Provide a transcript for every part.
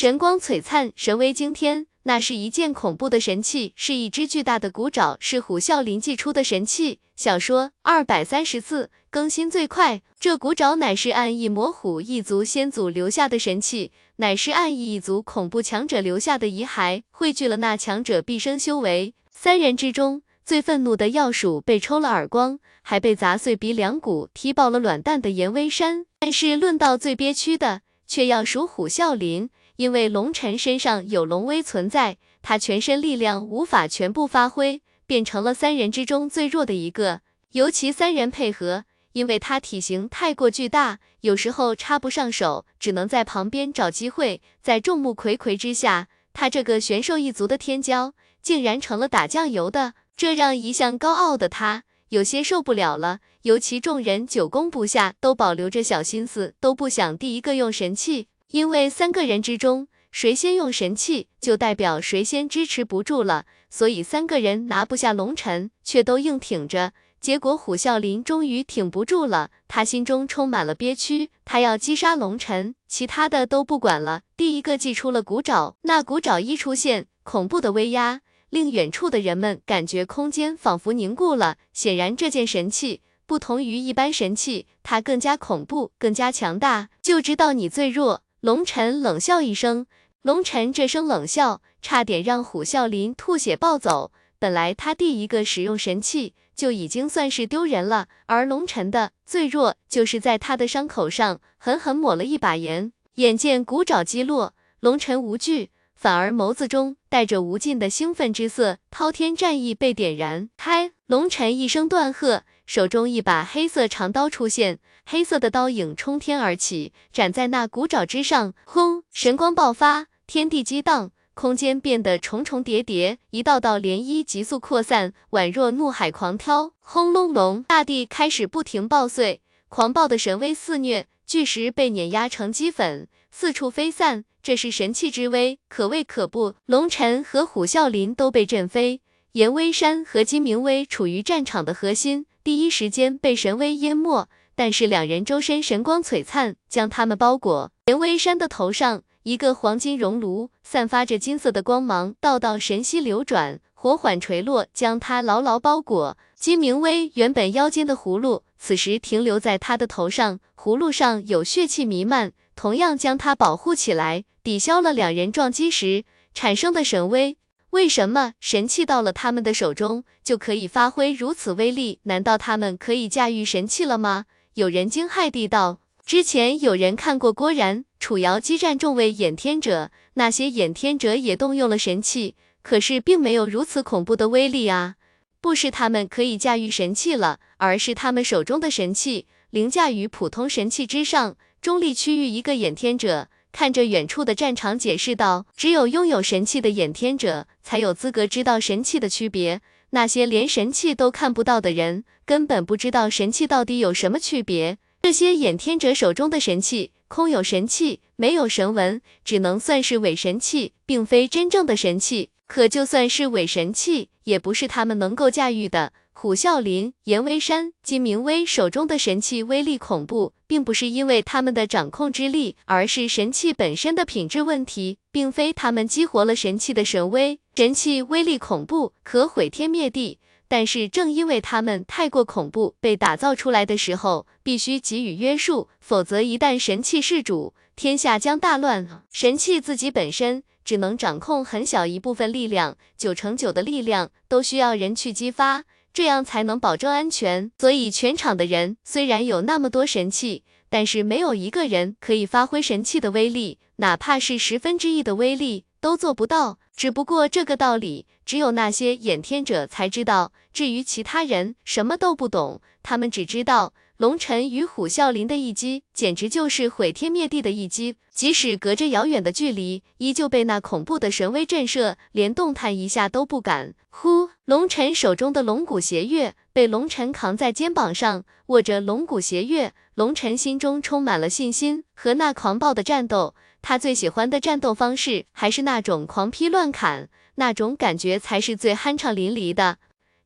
神光璀璨，神威惊天。那是一件恐怖的神器，是一只巨大的骨爪，是虎啸林祭出的神器。小说二百三十字更新最快。这骨爪乃是暗翼魔虎一族先祖留下的神器，乃是暗翼一族恐怖强者留下的遗骸，汇聚了那强者毕生修为。三人之中最愤怒的要数被抽了耳光，还被砸碎鼻梁骨、踢爆了卵蛋的严威山。但是论到最憋屈的，却要数虎啸林。因为龙尘身上有龙威存在，他全身力量无法全部发挥，变成了三人之中最弱的一个。尤其三人配合，因为他体型太过巨大，有时候插不上手，只能在旁边找机会。在众目睽睽之下，他这个玄兽一族的天骄，竟然成了打酱油的，这让一向高傲的他有些受不了了。尤其众人久攻不下，都保留着小心思，都不想第一个用神器。因为三个人之中，谁先用神器，就代表谁先支持不住了，所以三个人拿不下龙尘，却都硬挺着。结果虎啸林终于挺不住了，他心中充满了憋屈，他要击杀龙尘，其他的都不管了。第一个祭出了骨爪，那骨爪一出现，恐怖的威压令远处的人们感觉空间仿佛凝固了。显然，这件神器不同于一般神器，它更加恐怖，更加强大。就知道你最弱。龙尘冷笑一声，龙尘这声冷笑差点让虎啸林吐血暴走。本来他第一个使用神器就已经算是丢人了，而龙尘的最弱就是在他的伤口上狠狠抹了一把盐。眼见骨爪击落，龙尘无惧，反而眸子中带着无尽的兴奋之色，滔天战意被点燃开。龙尘一声断喝。手中一把黑色长刀出现，黑色的刀影冲天而起，斩在那骨爪之上。轰！神光爆发，天地激荡，空间变得重重叠叠，一道道涟漪急速扩散，宛若怒海狂涛。轰隆隆，大地开始不停爆碎，狂暴的神威肆虐，巨石被碾压成齑粉，四处飞散。这是神器之威，可畏可怖。龙尘和虎啸林都被震飞，严威山和金明威处于战场的核心。第一时间被神威淹没，但是两人周身神光璀璨，将他们包裹。严威山的头上一个黄金熔炉，散发着金色的光芒，道道神息流转，火缓垂落，将他牢牢包裹。金明威原本腰间的葫芦，此时停留在他的头上，葫芦上有血气弥漫，同样将他保护起来，抵消了两人撞击时产生的神威。为什么神器到了他们的手中就可以发挥如此威力？难道他们可以驾驭神器了吗？有人惊骇地道。之前有人看过郭然、楚瑶激战众位掩天者，那些掩天者也动用了神器，可是并没有如此恐怖的威力啊！不是他们可以驾驭神器了，而是他们手中的神器凌驾于普通神器之上。中立区域一个掩天者。看着远处的战场，解释道：“只有拥有神器的掩天者，才有资格知道神器的区别。那些连神器都看不到的人，根本不知道神器到底有什么区别。这些掩天者手中的神器，空有神器，没有神纹，只能算是伪神器，并非真正的神器。可就算是伪神器，也不是他们能够驾驭的。”虎啸林、严威山、金明威手中的神器威力恐怖，并不是因为他们的掌控之力，而是神器本身的品质问题，并非他们激活了神器的神威。神器威力恐怖，可毁天灭地，但是正因为他们太过恐怖，被打造出来的时候必须给予约束，否则一旦神器失主，天下将大乱。神器自己本身只能掌控很小一部分力量，九成九的力量都需要人去激发。这样才能保证安全，所以全场的人虽然有那么多神器，但是没有一个人可以发挥神器的威力，哪怕是十分之一的威力都做不到。只不过这个道理，只有那些眼天者才知道，至于其他人，什么都不懂，他们只知道。龙尘与虎啸林的一击，简直就是毁天灭地的一击。即使隔着遥远的距离，依旧被那恐怖的神威震慑，连动弹一下都不敢。呼，龙尘手中的龙骨邪月被龙尘扛在肩膀上，握着龙骨邪月，龙尘心中充满了信心和那狂暴的战斗。他最喜欢的战斗方式，还是那种狂劈乱砍，那种感觉才是最酣畅淋漓的。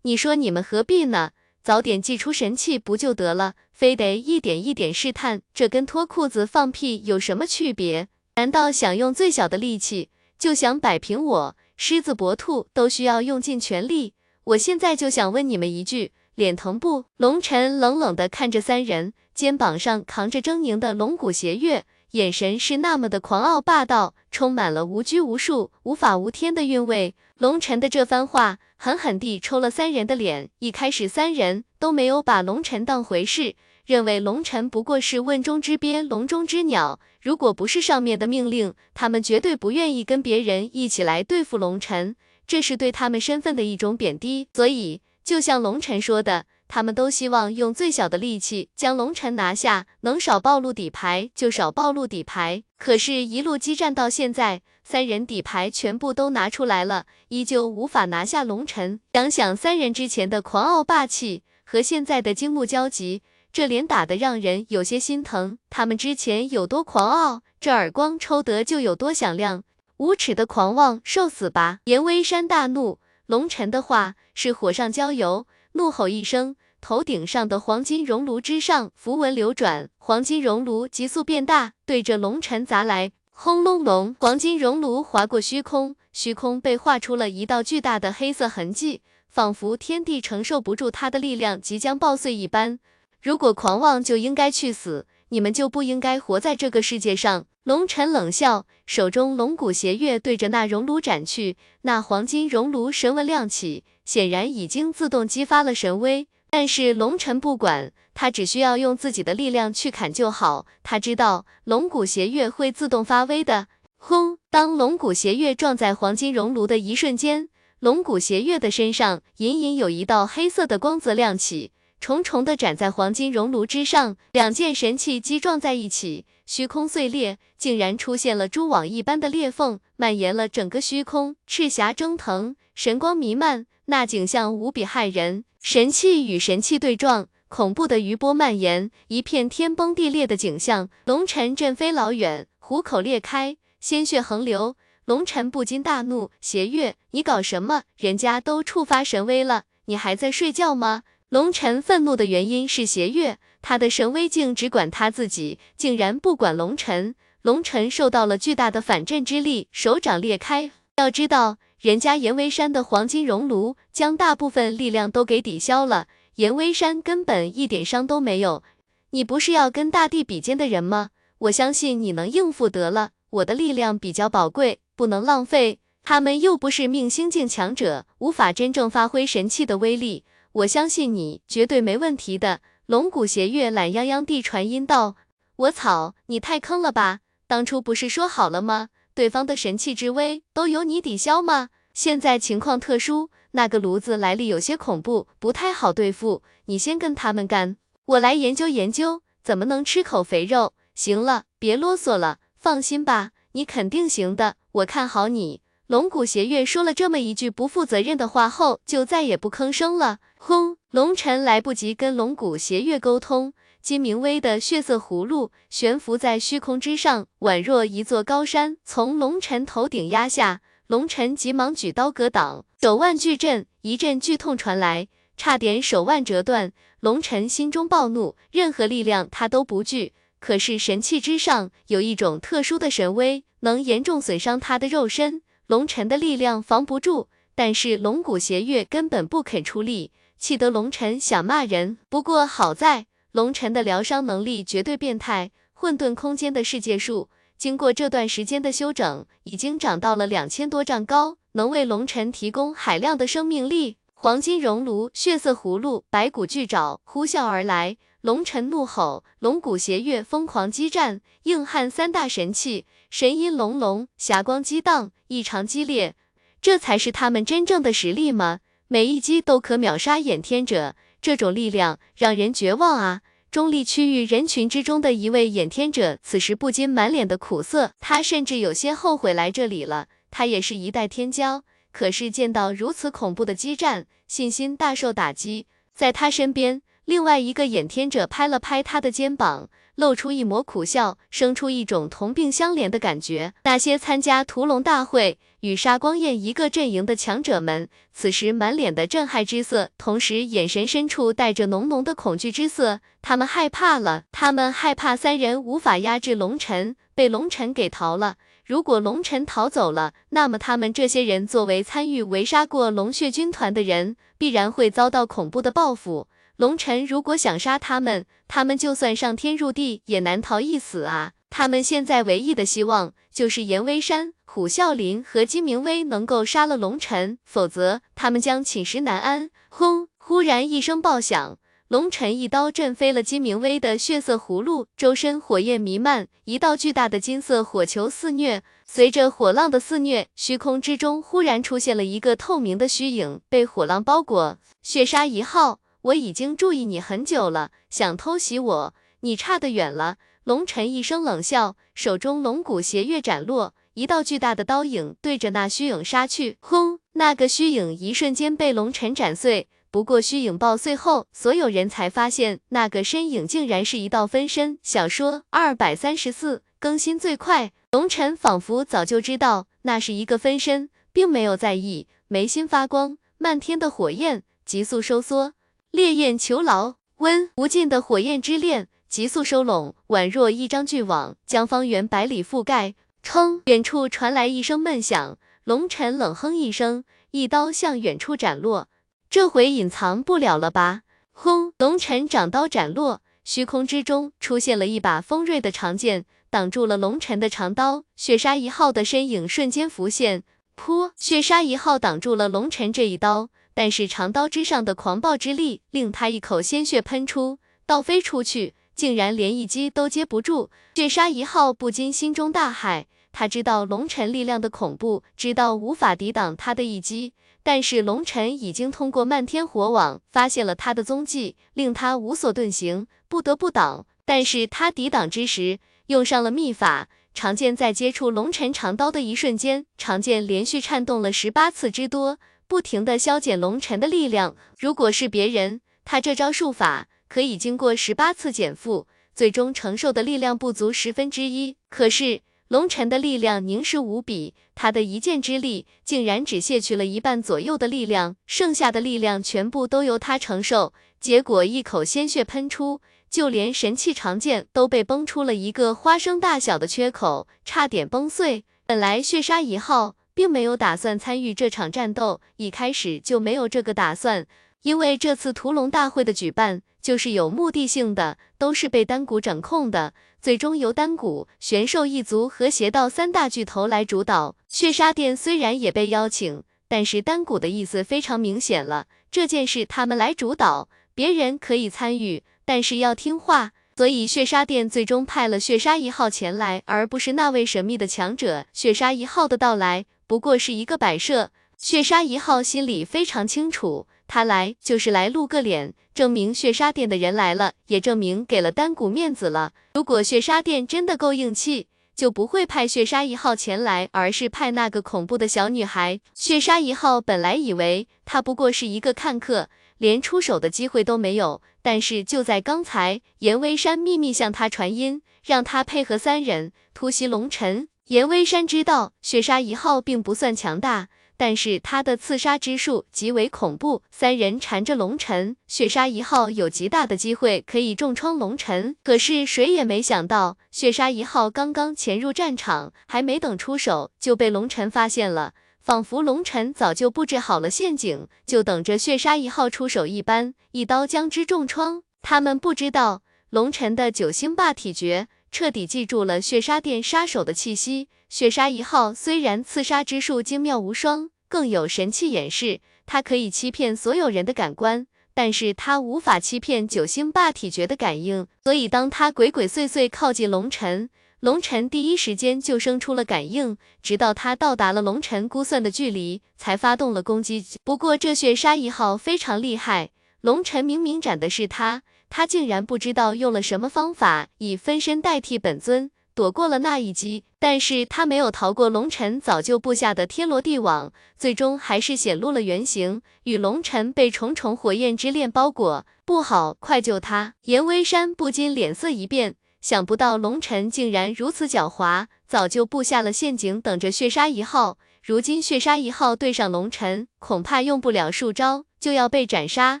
你说你们何必呢？早点祭出神器不就得了？非得一点一点试探，这跟脱裤子放屁有什么区别？难道想用最小的力气就想摆平我？狮子搏兔都需要用尽全力。我现在就想问你们一句，脸疼不？龙晨冷冷地看着三人，肩膀上扛着狰狞的龙骨邪月，眼神是那么的狂傲霸道，充满了无拘无束、无法无天的韵味。龙晨的这番话狠狠地抽了三人的脸。一开始三人都没有把龙晨当回事，认为龙晨不过是问中之鳖、笼中之鸟。如果不是上面的命令，他们绝对不愿意跟别人一起来对付龙晨，这是对他们身份的一种贬低。所以，就像龙晨说的，他们都希望用最小的力气将龙晨拿下，能少暴露底牌就少暴露底牌。可是，一路激战到现在，三人底牌全部都拿出来了，依旧无法拿下龙晨。想想三人之前的狂傲霸气和现在的惊怒交集。这脸打得让人有些心疼，他们之前有多狂傲，这耳光抽得就有多响亮。无耻的狂妄，受死吧！严威山大怒，龙尘的话是火上浇油，怒吼一声，头顶上的黄金熔炉之上符文流转，黄金熔炉急速变大，对着龙尘砸来。轰隆隆，黄金熔炉划过虚空，虚空被画出了一道巨大的黑色痕迹，仿佛天地承受不住它的力量，即将爆碎一般。如果狂妄就应该去死，你们就不应该活在这个世界上。龙尘冷笑，手中龙骨邪月对着那熔炉斩去，那黄金熔炉神纹亮起，显然已经自动激发了神威。但是龙尘不管，他只需要用自己的力量去砍就好。他知道龙骨邪月会自动发威的。轰！当龙骨邪月撞在黄金熔炉的一瞬间，龙骨邪月的身上隐隐有一道黑色的光泽亮起。重重的斩在黄金熔炉之上，两件神器击撞在一起，虚空碎裂，竟然出现了蛛网一般的裂缝，蔓延了整个虚空，赤霞蒸腾，神光弥漫，那景象无比骇人。神器与神器对撞，恐怖的余波蔓延，一片天崩地裂的景象。龙尘震飞老远，虎口裂开，鲜血横流。龙尘不禁大怒：邪月，你搞什么？人家都触发神威了，你还在睡觉吗？龙尘愤怒的原因是邪月，他的神威镜只管他自己，竟然不管龙尘。龙尘受到了巨大的反震之力，手掌裂开。要知道，人家阎威山的黄金熔炉将大部分力量都给抵消了，阎威山根本一点伤都没有。你不是要跟大地比肩的人吗？我相信你能应付得了。我的力量比较宝贵，不能浪费。他们又不是命星境强者，无法真正发挥神器的威力。我相信你绝对没问题的。龙骨邪月懒洋洋地传音道：“我操，你太坑了吧！当初不是说好了吗？对方的神器之威都由你抵消吗？现在情况特殊，那个炉子来历有些恐怖，不太好对付。你先跟他们干，我来研究研究怎么能吃口肥肉。行了，别啰嗦了，放心吧，你肯定行的，我看好你。”龙骨邪月说了这么一句不负责任的话后，就再也不吭声了。轰！龙尘来不及跟龙骨邪月沟通，金明威的血色葫芦悬浮在虚空之上，宛若一座高山从龙尘头顶压下。龙尘急忙举刀格挡，手腕巨震，一阵剧痛传来，差点手腕折断。龙尘心中暴怒，任何力量他都不惧，可是神器之上有一种特殊的神威，能严重损伤他的肉身，龙尘的力量防不住。但是龙骨邪月根本不肯出力。气得龙尘想骂人，不过好在龙尘的疗伤能力绝对变态，混沌空间的世界树经过这段时间的修整，已经长到了两千多丈高，能为龙尘提供海量的生命力。黄金熔炉、血色葫芦、白骨巨爪呼啸而来，龙尘怒吼，龙骨邪月疯狂激战，硬汉三大神器，神音隆隆，霞光激荡，异常激烈，这才是他们真正的实力吗？每一击都可秒杀眼天者，这种力量让人绝望啊！中立区域人群之中的一位眼天者，此时不禁满脸的苦涩，他甚至有些后悔来这里了。他也是一代天骄，可是见到如此恐怖的激战，信心大受打击。在他身边，另外一个眼天者拍了拍他的肩膀，露出一抹苦笑，生出一种同病相怜的感觉。那些参加屠龙大会与杀光焰一个阵营的强者们，此时满脸的震撼之色，同时眼神深处带着浓浓的恐惧之色。他们害怕了，他们害怕三人无法压制龙尘，被龙尘给逃了。如果龙尘逃走了，那么他们这些人作为参与围杀过龙血军团的人，必然会遭到恐怖的报复。龙尘如果想杀他们，他们就算上天入地也难逃一死啊！他们现在唯一的希望就是严威山、虎啸林和金明威能够杀了龙尘，否则他们将寝食难安。轰！忽然一声爆响，龙尘一刀震飞了金明威的血色葫芦，周身火焰弥漫，一道巨大的金色火球肆虐。随着火浪的肆虐，虚空之中忽然出现了一个透明的虚影，被火浪包裹。血杀一号。我已经注意你很久了，想偷袭我，你差得远了。龙尘一声冷笑，手中龙骨斜月斩落，一道巨大的刀影对着那虚影杀去。轰！那个虚影一瞬间被龙尘斩碎。不过虚影爆碎后，所有人才发现那个身影竟然是一道分身。小说二百三十四更新最快。龙尘仿佛早就知道那是一个分身，并没有在意，眉心发光，漫天的火焰急速收缩。烈焰囚牢，温无尽的火焰之链急速收拢，宛若一张巨网，将方圆百里覆盖。砰！远处传来一声闷响，龙尘冷哼一声，一刀向远处斩落。这回隐藏不了了吧？轰！龙尘掌刀斩落，虚空之中出现了一把锋锐的长剑，挡住了龙尘的长刀。血杀一号的身影瞬间浮现，噗！血杀一号挡住了龙尘这一刀。但是长刀之上的狂暴之力，令他一口鲜血喷出，倒飞出去，竟然连一击都接不住。血杀一号不禁心中大骇，他知道龙尘力量的恐怖，知道无法抵挡他的一击。但是龙尘已经通过漫天火网发现了他的踪迹，令他无所遁形，不得不挡。但是他抵挡之时，用上了秘法，长剑在接触龙尘长刀的一瞬间，长剑连续颤动了十八次之多。不停的消减龙尘的力量，如果是别人，他这招术法可以经过十八次减负，最终承受的力量不足十分之一。可是龙尘的力量凝实无比，他的一剑之力竟然只卸去了一半左右的力量，剩下的力量全部都由他承受。结果一口鲜血喷出，就连神器长剑都被崩出了一个花生大小的缺口，差点崩碎。本来血杀一号。并没有打算参与这场战斗，一开始就没有这个打算，因为这次屠龙大会的举办就是有目的性的，都是被丹谷掌控的，最终由丹谷、玄兽一族和邪道三大巨头来主导。血杀殿虽然也被邀请，但是丹谷的意思非常明显了，这件事他们来主导，别人可以参与，但是要听话。所以血杀殿最终派了血杀一号前来，而不是那位神秘的强者。血杀一号的到来。不过是一个摆设，血杀一号心里非常清楚，他来就是来露个脸，证明血杀殿的人来了，也证明给了丹谷面子了。如果血杀殿真的够硬气，就不会派血杀一号前来，而是派那个恐怖的小女孩。血杀一号本来以为他不过是一个看客，连出手的机会都没有，但是就在刚才，严威山秘密向他传音，让他配合三人突袭龙尘。严威山知道血杀一号并不算强大，但是他的刺杀之术极为恐怖。三人缠着龙尘，血杀一号有极大的机会可以重创龙尘。可是谁也没想到，血杀一号刚刚潜入战场，还没等出手，就被龙尘发现了。仿佛龙尘早就布置好了陷阱，就等着血杀一号出手一般，一刀将之重创。他们不知道龙尘的九星霸体诀。彻底记住了血杀殿杀手的气息。血杀一号虽然刺杀之术精妙无双，更有神器掩饰，它可以欺骗所有人的感官，但是它无法欺骗九星霸体诀的感应。所以当他鬼鬼祟祟靠近龙尘，龙尘第一时间就生出了感应，直到他到达了龙尘估算的距离，才发动了攻击。不过这血杀一号非常厉害，龙尘明明斩的是他。他竟然不知道用了什么方法，以分身代替本尊，躲过了那一击。但是他没有逃过龙尘早就布下的天罗地网，最终还是显露了原形，与龙尘被重重火焰之链包裹。不好，快救他！严威山不禁脸色一变，想不到龙尘竟然如此狡猾，早就布下了陷阱，等着血杀一号。如今血杀一号对上龙尘，恐怕用不了数招就要被斩杀。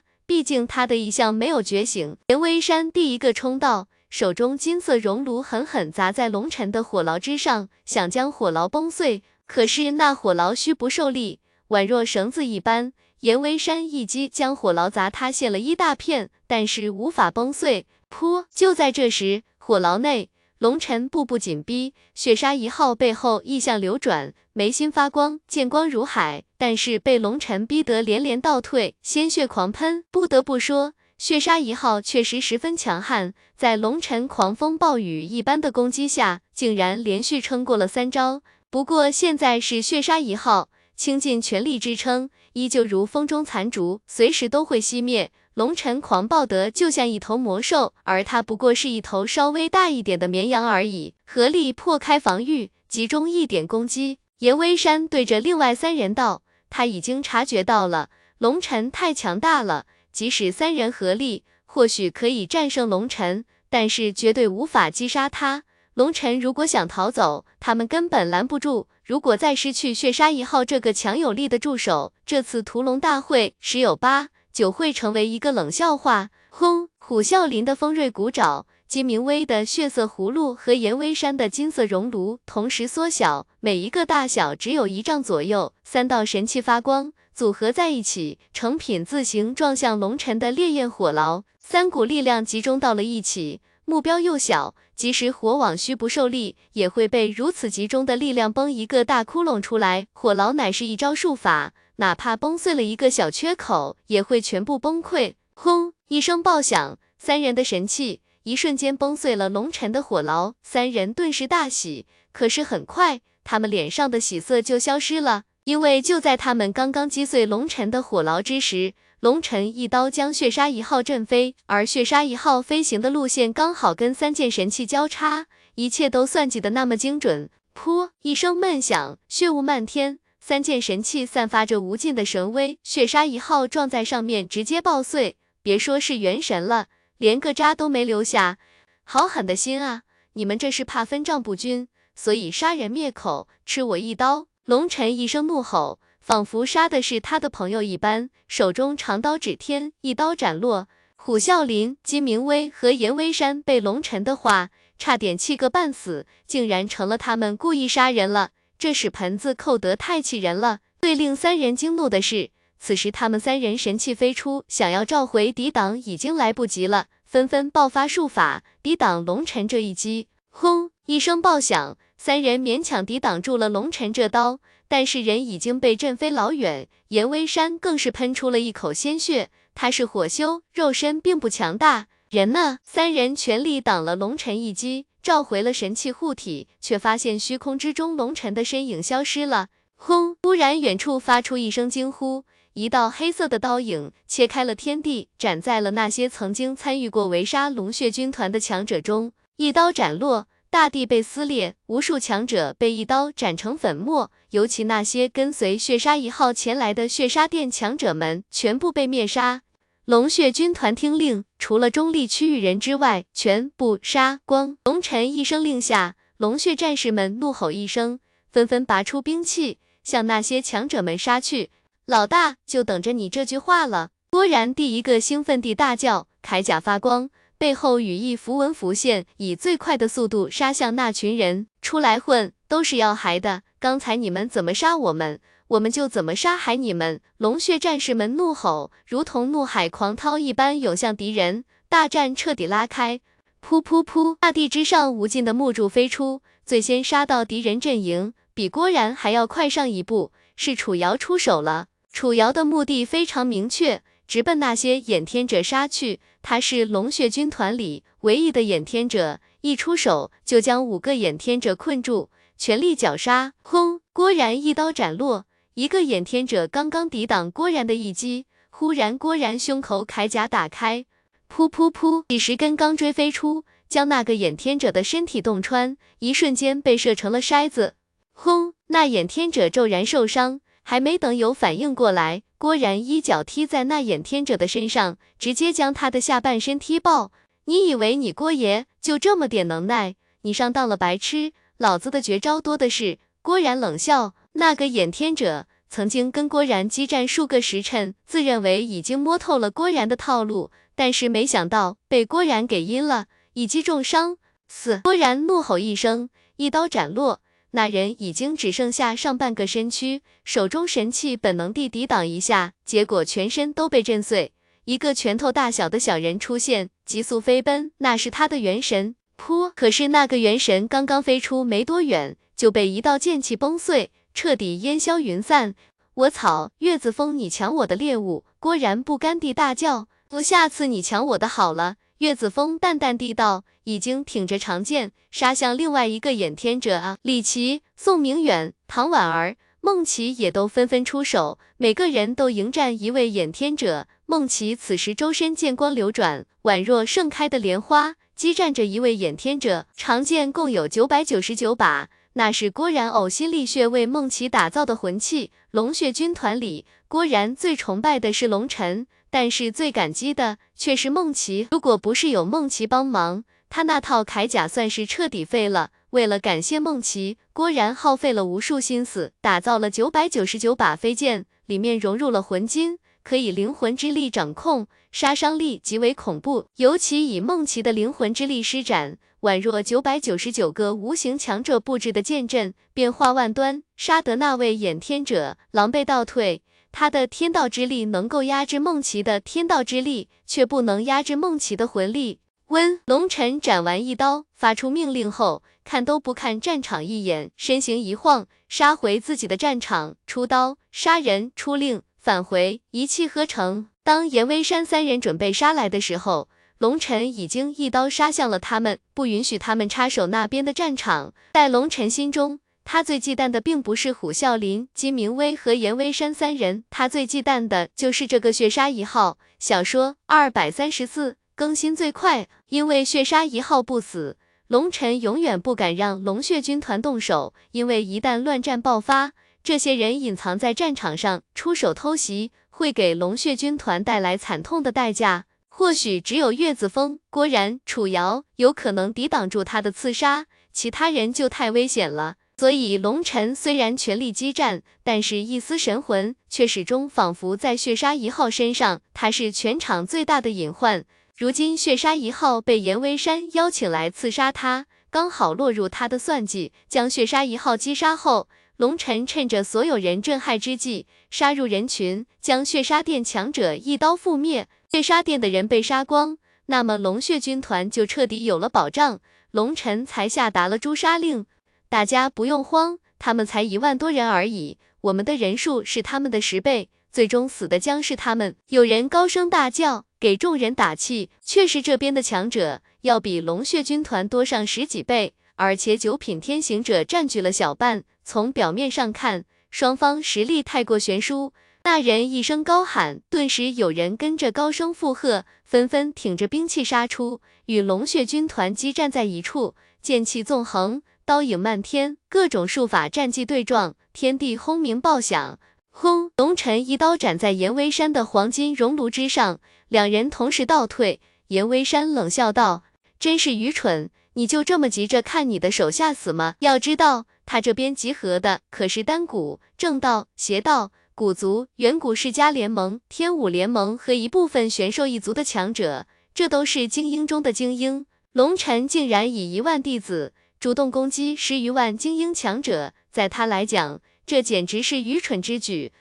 毕竟他的一项没有觉醒。严威山第一个冲到，手中金色熔炉狠狠砸在龙尘的火牢之上，想将火牢崩碎。可是那火牢虚不受力，宛若绳子一般。严威山一击将火牢砸塌陷了一大片，但是无法崩碎。噗！就在这时，火牢内。龙尘步步紧逼，血杀一号背后异象流转，眉心发光，剑光如海，但是被龙尘逼得连连倒退，鲜血狂喷。不得不说，血杀一号确实十分强悍，在龙尘狂风暴雨一般的攻击下，竟然连续撑过了三招。不过现在是血杀一号倾尽全力支撑，依旧如风中残烛，随时都会熄灭。龙尘狂暴得就像一头魔兽，而他不过是一头稍微大一点的绵羊而已。合力破开防御，集中一点攻击。严威山对着另外三人道：“他已经察觉到了，龙尘太强大了，即使三人合力，或许可以战胜龙尘，但是绝对无法击杀他。龙尘如果想逃走，他们根本拦不住。如果再失去血杀一号这个强有力的助手，这次屠龙大会十有八。”就会成为一个冷笑话。轰！虎啸林的锋锐骨爪，金明威的血色葫芦和严威山的金色熔炉同时缩小，每一个大小只有一丈左右。三道神器发光，组合在一起，成品字形撞向龙尘的烈焰火牢。三股力量集中到了一起，目标又小，即使火网虚不受力，也会被如此集中的力量崩一个大窟窿出来。火牢乃是一招术法。哪怕崩碎了一个小缺口，也会全部崩溃。轰！一声爆响，三人的神器一瞬间崩碎了龙尘的火牢，三人顿时大喜。可是很快，他们脸上的喜色就消失了，因为就在他们刚刚击碎龙尘的火牢之时，龙尘一刀将血杀一号震飞，而血杀一号飞行的路线刚好跟三件神器交叉，一切都算计的那么精准。噗！一声闷响，血雾漫天。三件神器散发着无尽的神威，血杀一号撞在上面直接爆碎，别说是元神了，连个渣都没留下。好狠的心啊！你们这是怕分账不均，所以杀人灭口，吃我一刀！龙尘一声怒吼，仿佛杀的是他的朋友一般，手中长刀指天，一刀斩落。虎啸林、金明威和严威山被龙尘的话差点气个半死，竟然成了他们故意杀人了。这屎盆子扣得太气人了！最令三人惊怒的是，此时他们三人神器飞出，想要召回抵挡已经来不及了，纷纷爆发术法抵挡龙尘这一击。轰！一声爆响，三人勉强抵挡住了龙尘这刀，但是人已经被震飞老远。严威山更是喷出了一口鲜血，他是火修，肉身并不强大。人呢？三人全力挡了龙尘一击。召回了神器护体，却发现虚空之中龙尘的身影消失了。轰！突然，远处发出一声惊呼，一道黑色的刀影切开了天地，斩在了那些曾经参与过围杀龙血军团的强者中。一刀斩落，大地被撕裂，无数强者被一刀斩成粉末。尤其那些跟随血杀一号前来的血杀殿强者们，全部被灭杀。龙血军团听令，除了中立区域人之外，全部杀光。龙尘一声令下，龙血战士们怒吼一声，纷纷拔出兵器，向那些强者们杀去。老大，就等着你这句话了。郭然第一个兴奋地大叫，铠甲发光，背后羽翼符文浮现，以最快的速度杀向那群人。出来混，都是要还的。刚才你们怎么杀我们？我们就怎么杀害你们！龙血战士们怒吼，如同怒海狂涛一般涌向敌人，大战彻底拉开。噗噗噗！大地之上，无尽的木柱飞出，最先杀到敌人阵营，比郭然还要快上一步，是楚瑶出手了。楚瑶的目的非常明确，直奔那些掩天者杀去。他是龙血军团里唯一的掩天者，一出手就将五个掩天者困住，全力绞杀。轰！郭然一刀斩落。一个眼天者刚刚抵挡郭然的一击，忽然郭然胸口铠甲打开，噗噗噗，几十根钢锥飞出，将那个眼天者的身体洞穿，一瞬间被射成了筛子。轰！那眼天者骤然受伤，还没等有反应过来，郭然一脚踢在那眼天者的身上，直接将他的下半身踢爆。你以为你郭爷就这么点能耐，你上当了白痴，老子的绝招多的是。郭然冷笑，那个眼天者曾经跟郭然激战数个时辰，自认为已经摸透了郭然的套路，但是没想到被郭然给阴了，一击重伤。死！郭然怒吼一声，一刀斩落。那人已经只剩下上半个身躯，手中神器本能地抵挡一下，结果全身都被震碎。一个拳头大小的小人出现，急速飞奔，那是他的元神。噗！可是那个元神刚刚飞出没多远，就被一道剑气崩碎，彻底烟消云散。我操！月子峰，你抢我的猎物！郭然不甘地大叫。不，下次你抢我的好了。岳子峰淡淡地道，已经挺着长剑杀向另外一个掩天者啊！李琦、宋明远、唐婉儿、孟琪也都纷纷出手，每个人都迎战一位掩天者。孟琪此时周身剑光流转，宛若盛开的莲花，激战着一位掩天者。长剑共有九百九十九把，那是郭然呕心沥血为梦琪打造的魂器。龙血军团里，郭然最崇拜的是龙尘。但是最感激的却是梦琪，如果不是有梦琪帮忙，他那套铠甲算是彻底废了。为了感谢梦琪，郭然耗费了无数心思，打造了九百九十九把飞剑，里面融入了魂金，可以灵魂之力掌控，杀伤力极为恐怖。尤其以梦琪的灵魂之力施展，宛若九百九十九个无形强者布置的剑阵，变化万端，杀得那位掩天者狼狈倒退。他的天道之力能够压制梦琪的天道之力，却不能压制梦琪的魂力。温龙尘斩完一刀，发出命令后，看都不看战场一眼，身形一晃，杀回自己的战场，出刀杀人，出令返回，一气呵成。当严威山三人准备杀来的时候，龙尘已经一刀杀向了他们，不允许他们插手那边的战场。在龙尘心中。他最忌惮的并不是虎啸林、金明威和严威山三人，他最忌惮的就是这个血杀一号。小说二百三十四更新最快，因为血杀一号不死，龙尘永远不敢让龙血军团动手，因为一旦乱战爆发，这些人隐藏在战场上出手偷袭，会给龙血军团带来惨痛的代价。或许只有岳子峰、郭然、楚瑶有可能抵挡住他的刺杀，其他人就太危险了。所以，龙尘虽然全力激战，但是一丝神魂却始终仿佛在血杀一号身上。他是全场最大的隐患。如今血杀一号被严威山邀请来刺杀他，刚好落入他的算计。将血杀一号击杀后，龙尘趁着所有人震撼之际，杀入人群，将血杀殿强者一刀覆灭。血杀殿的人被杀光，那么龙血军团就彻底有了保障。龙尘才下达了诛杀令。大家不用慌，他们才一万多人而已，我们的人数是他们的十倍，最终死的将是他们。有人高声大叫，给众人打气。确实，这边的强者要比龙血军团多上十几倍，而且九品天行者占据了小半。从表面上看，双方实力太过悬殊。那人一声高喊，顿时有人跟着高声附和，纷纷挺着兵器杀出，与龙血军团激战在一处，剑气纵横。刀影漫天，各种术法战技对撞，天地轰鸣爆响。轰！龙尘一刀斩在严威山的黄金熔炉之上，两人同时倒退。严威山冷笑道：“真是愚蠢，你就这么急着看你的手下死吗？要知道，他这边集合的可是丹谷、正道、邪道、古族、远古世家联盟、天武联盟和一部分玄兽一族的强者，这都是精英中的精英。龙尘竟然以一万弟子。”主动攻击十余万精英强者，在他来讲，这简直是愚蠢之举。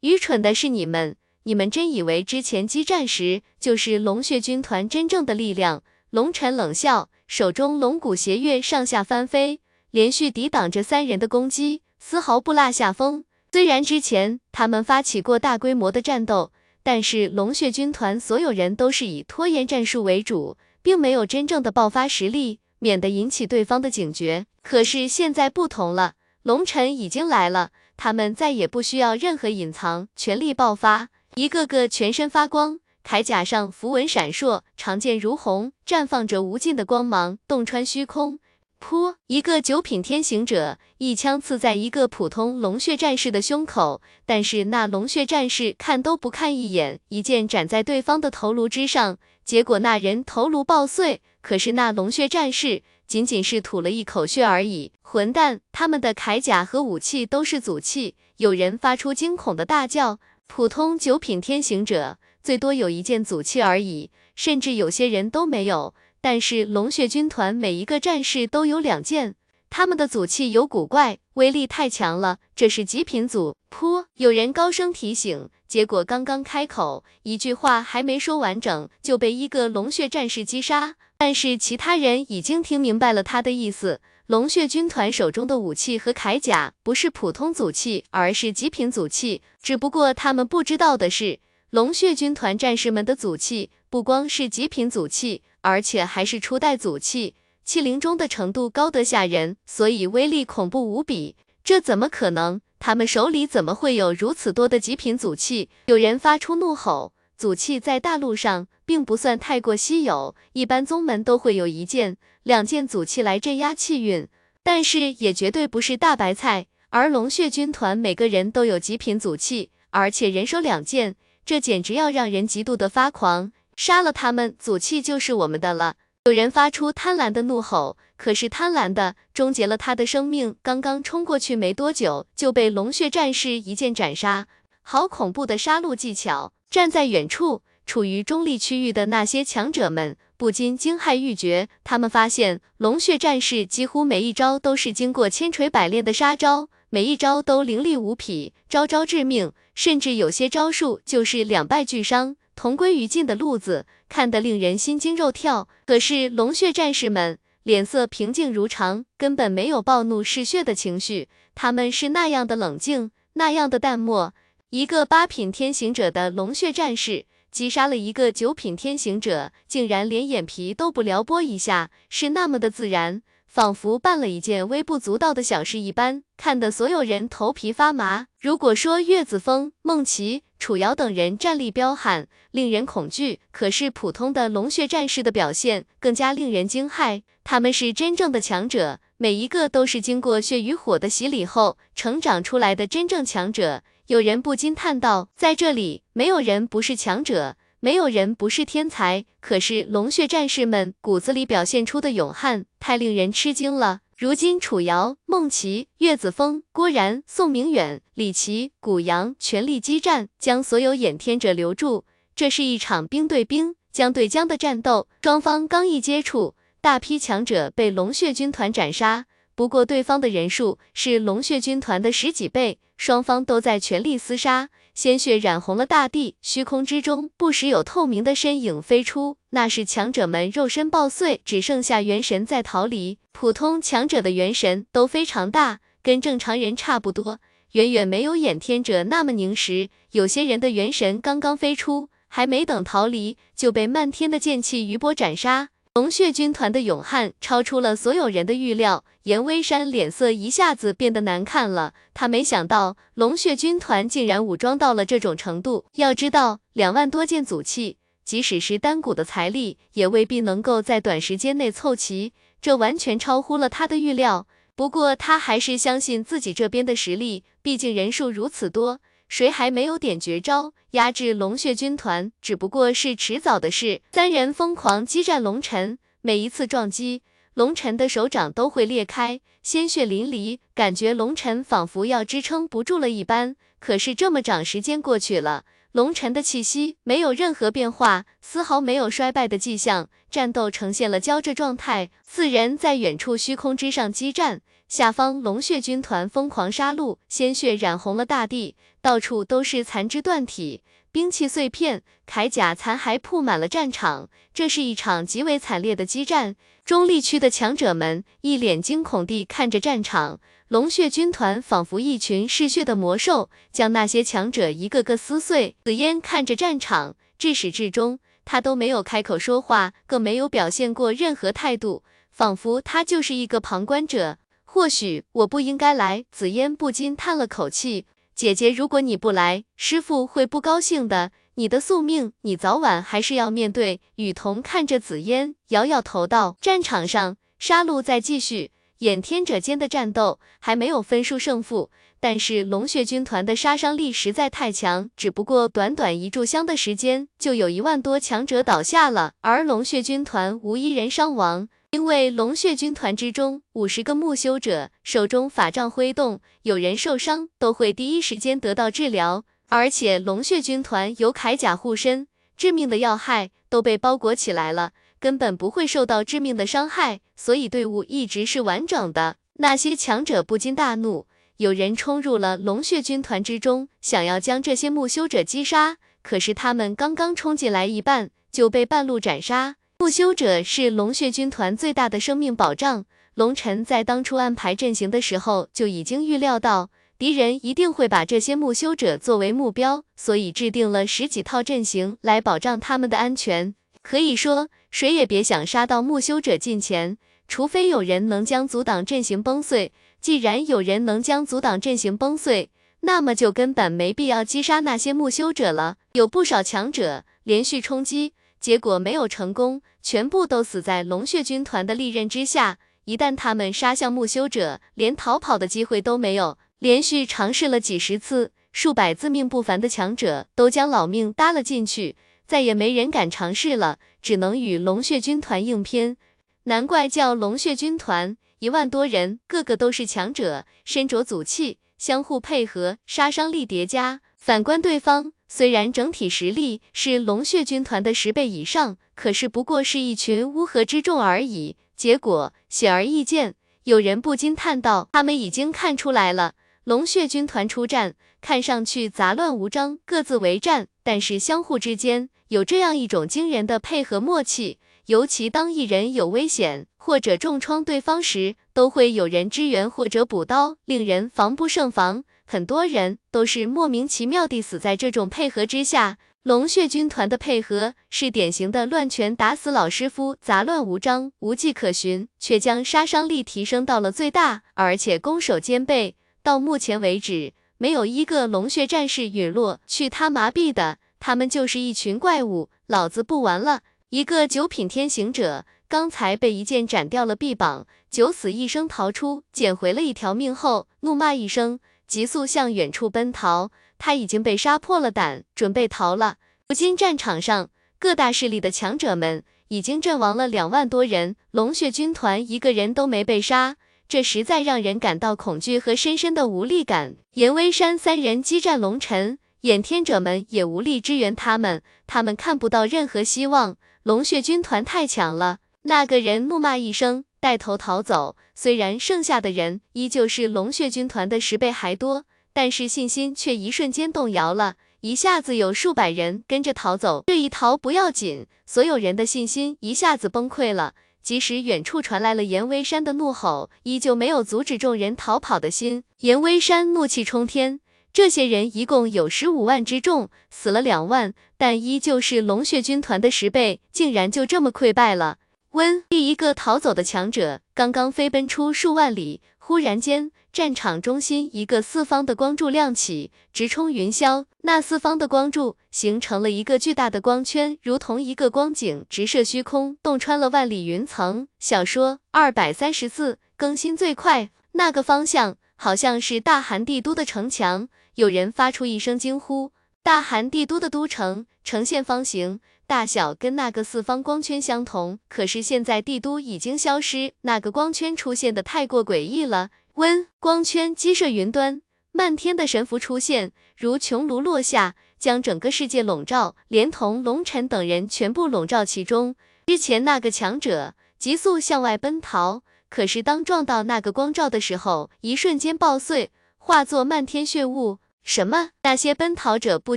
愚蠢的是你们，你们真以为之前激战时就是龙血军团真正的力量？龙尘冷笑，手中龙骨邪月上下翻飞，连续抵挡着三人的攻击，丝毫不落下风。虽然之前他们发起过大规模的战斗，但是龙血军团所有人都是以拖延战术为主，并没有真正的爆发实力。免得引起对方的警觉。可是现在不同了，龙尘已经来了，他们再也不需要任何隐藏，全力爆发，一个个全身发光，铠甲上符文闪烁，长剑如虹，绽放着无尽的光芒，洞穿虚空。噗！一个九品天行者一枪刺在一个普通龙血战士的胸口，但是那龙血战士看都不看一眼，一剑斩在对方的头颅之上，结果那人头颅爆碎。可是那龙血战士仅仅是吐了一口血而已。混蛋！他们的铠甲和武器都是祖器。有人发出惊恐的大叫。普通九品天行者最多有一件祖器而已，甚至有些人都没有。但是龙血军团每一个战士都有两件，他们的祖器有古怪，威力太强了，这是极品祖。噗！有人高声提醒，结果刚刚开口，一句话还没说完整，就被一个龙血战士击杀。但是其他人已经听明白了他的意思。龙血军团手中的武器和铠甲不是普通祖器，而是极品祖器。只不过他们不知道的是，龙血军团战士们的祖器不光是极品祖器，而且还是初代祖器，器灵中的程度高得吓人，所以威力恐怖无比。这怎么可能？他们手里怎么会有如此多的极品祖器？有人发出怒吼。祖器在大陆上并不算太过稀有，一般宗门都会有一件、两件祖器来镇压气运，但是也绝对不是大白菜。而龙血军团每个人都有极品祖器，而且人手两件，这简直要让人嫉妒的发狂。杀了他们，祖器就是我们的了。有人发出贪婪的怒吼，可是贪婪的终结了他的生命。刚刚冲过去没多久，就被龙血战士一剑斩杀，好恐怖的杀戮技巧！站在远处，处于中立区域的那些强者们不禁惊骇欲绝。他们发现龙血战士几乎每一招都是经过千锤百炼的杀招，每一招都凌厉无匹，招招致命，甚至有些招数就是两败俱伤、同归于尽的路子，看得令人心惊肉跳。可是龙血战士们脸色平静如常，根本没有暴怒嗜血的情绪，他们是那样的冷静，那样的淡漠。一个八品天行者的龙血战士击杀了一个九品天行者，竟然连眼皮都不撩拨一下，是那么的自然，仿佛办了一件微不足道的小事一般，看得所有人头皮发麻。如果说岳子峰、孟奇、楚瑶等人战力彪悍，令人恐惧，可是普通的龙血战士的表现更加令人惊骇，他们是真正的强者，每一个都是经过血与火的洗礼后成长出来的真正强者。有人不禁叹道：“在这里，没有人不是强者，没有人不是天才。可是龙血战士们骨子里表现出的勇悍，太令人吃惊了。如今，楚瑶、孟琪、岳子峰、郭然、宋明远、李琦、古阳全力激战，将所有掩天者留住。这是一场兵对兵、将对将的战斗。双方刚一接触，大批强者被龙血军团斩杀。不过，对方的人数是龙血军团的十几倍。”双方都在全力厮杀，鲜血染红了大地，虚空之中不时有透明的身影飞出，那是强者们肉身爆碎，只剩下元神在逃离。普通强者的元神都非常大，跟正常人差不多，远远没有眼天者那么凝实。有些人的元神刚刚飞出，还没等逃离，就被漫天的剑气余波斩杀。龙血军团的勇悍超出了所有人的预料，严威山脸色一下子变得难看了。他没想到龙血军团竟然武装到了这种程度。要知道，两万多件祖器，即使是单股的财力，也未必能够在短时间内凑齐，这完全超乎了他的预料。不过他还是相信自己这边的实力，毕竟人数如此多。谁还没有点绝招压制龙血军团？只不过是迟早的事。三人疯狂激战龙尘，每一次撞击，龙尘的手掌都会裂开，鲜血淋漓，感觉龙尘仿佛要支撑不住了一般。可是这么长时间过去了，龙尘的气息没有任何变化，丝毫没有衰败的迹象，战斗呈现了胶着状态。四人在远处虚空之上激战。下方龙血军团疯狂杀戮，鲜血染红了大地，到处都是残肢断体、兵器碎片、铠甲残骸铺满了战场。这是一场极为惨烈的激战。中立区的强者们一脸惊恐地看着战场，龙血军团仿佛一群嗜血的魔兽，将那些强者一个个撕碎。紫嫣看着战场，至始至终，他都没有开口说话，更没有表现过任何态度，仿佛他就是一个旁观者。或许我不应该来，紫嫣不禁叹了口气。姐姐，如果你不来，师傅会不高兴的。你的宿命，你早晚还是要面对。雨桐看着紫嫣，摇摇头道：“战场上杀戮在继续，眼天者间的战斗还没有分出胜负，但是龙血军团的杀伤力实在太强，只不过短短一炷香的时间，就有一万多强者倒下了，而龙血军团无一人伤亡。因为龙血军团之中五十个木修者手中法杖挥动，有人受伤都会第一时间得到治疗，而且龙血军团有铠甲护身，致命的要害都被包裹起来了，根本不会受到致命的伤害，所以队伍一直是完整的。那些强者不禁大怒，有人冲入了龙血军团之中，想要将这些木修者击杀，可是他们刚刚冲进来一半，就被半路斩杀。木修者是龙血军团最大的生命保障。龙尘在当初安排阵型的时候，就已经预料到敌人一定会把这些木修者作为目标，所以制定了十几套阵型来保障他们的安全。可以说，谁也别想杀到木修者近前，除非有人能将阻挡阵型崩碎。既然有人能将阻挡阵型崩碎，那么就根本没必要击杀那些木修者了。有不少强者连续冲击。结果没有成功，全部都死在龙血军团的利刃之下。一旦他们杀向木修者，连逃跑的机会都没有。连续尝试了几十次，数百自命不凡的强者都将老命搭了进去，再也没人敢尝试了，只能与龙血军团硬拼。难怪叫龙血军团，一万多人，个个都是强者，身着祖器，相互配合，杀伤力叠加。反观对方。虽然整体实力是龙血军团的十倍以上，可是不过是一群乌合之众而已。结果显而易见，有人不禁叹道：“他们已经看出来了，龙血军团出战看上去杂乱无章，各自为战，但是相互之间有这样一种惊人的配合默契。尤其当一人有危险或者重创对方时，都会有人支援或者补刀，令人防不胜防。”很多人都是莫名其妙地死在这种配合之下。龙血军团的配合是典型的乱拳打死老师傅，杂乱无章，无迹可寻，却将杀伤力提升到了最大，而且攻守兼备。到目前为止，没有一个龙血战士陨落去他麻痹的，他们就是一群怪物，老子不玩了。一个九品天行者刚才被一剑斩掉了臂膀，九死一生逃出，捡回了一条命后，怒骂一声。急速向远处奔逃，他已经被杀破了胆，准备逃了。如今战场上各大势力的强者们已经阵亡了两万多人，龙血军团一个人都没被杀，这实在让人感到恐惧和深深的无力感。严威山三人激战龙尘，眼天者们也无力支援他们，他们看不到任何希望。龙血军团太强了。那个人怒骂一声。带头逃走，虽然剩下的人依旧是龙血军团的十倍还多，但是信心却一瞬间动摇了。一下子有数百人跟着逃走，这一逃不要紧，所有人的信心一下子崩溃了。即使远处传来了严威山的怒吼，依旧没有阻止众人逃跑的心。严威山怒气冲天，这些人一共有十五万之众，死了两万，但依旧是龙血军团的十倍，竟然就这么溃败了。温，第一个逃走的强者刚刚飞奔出数万里，忽然间，战场中心一个四方的光柱亮起，直冲云霄。那四方的光柱形成了一个巨大的光圈，如同一个光景，直射虚空，洞穿了万里云层。小说二百三十四更新最快，那个方向好像是大寒帝都的城墙。有人发出一声惊呼：大寒帝都的都城呈现方形。大小跟那个四方光圈相同，可是现在帝都已经消失，那个光圈出现的太过诡异了。温光圈激射云端，漫天的神符出现，如穹庐落下，将整个世界笼罩，连同龙尘等人全部笼罩其中。之前那个强者急速向外奔逃，可是当撞到那个光照的时候，一瞬间爆碎，化作漫天血雾。什么？那些奔逃者不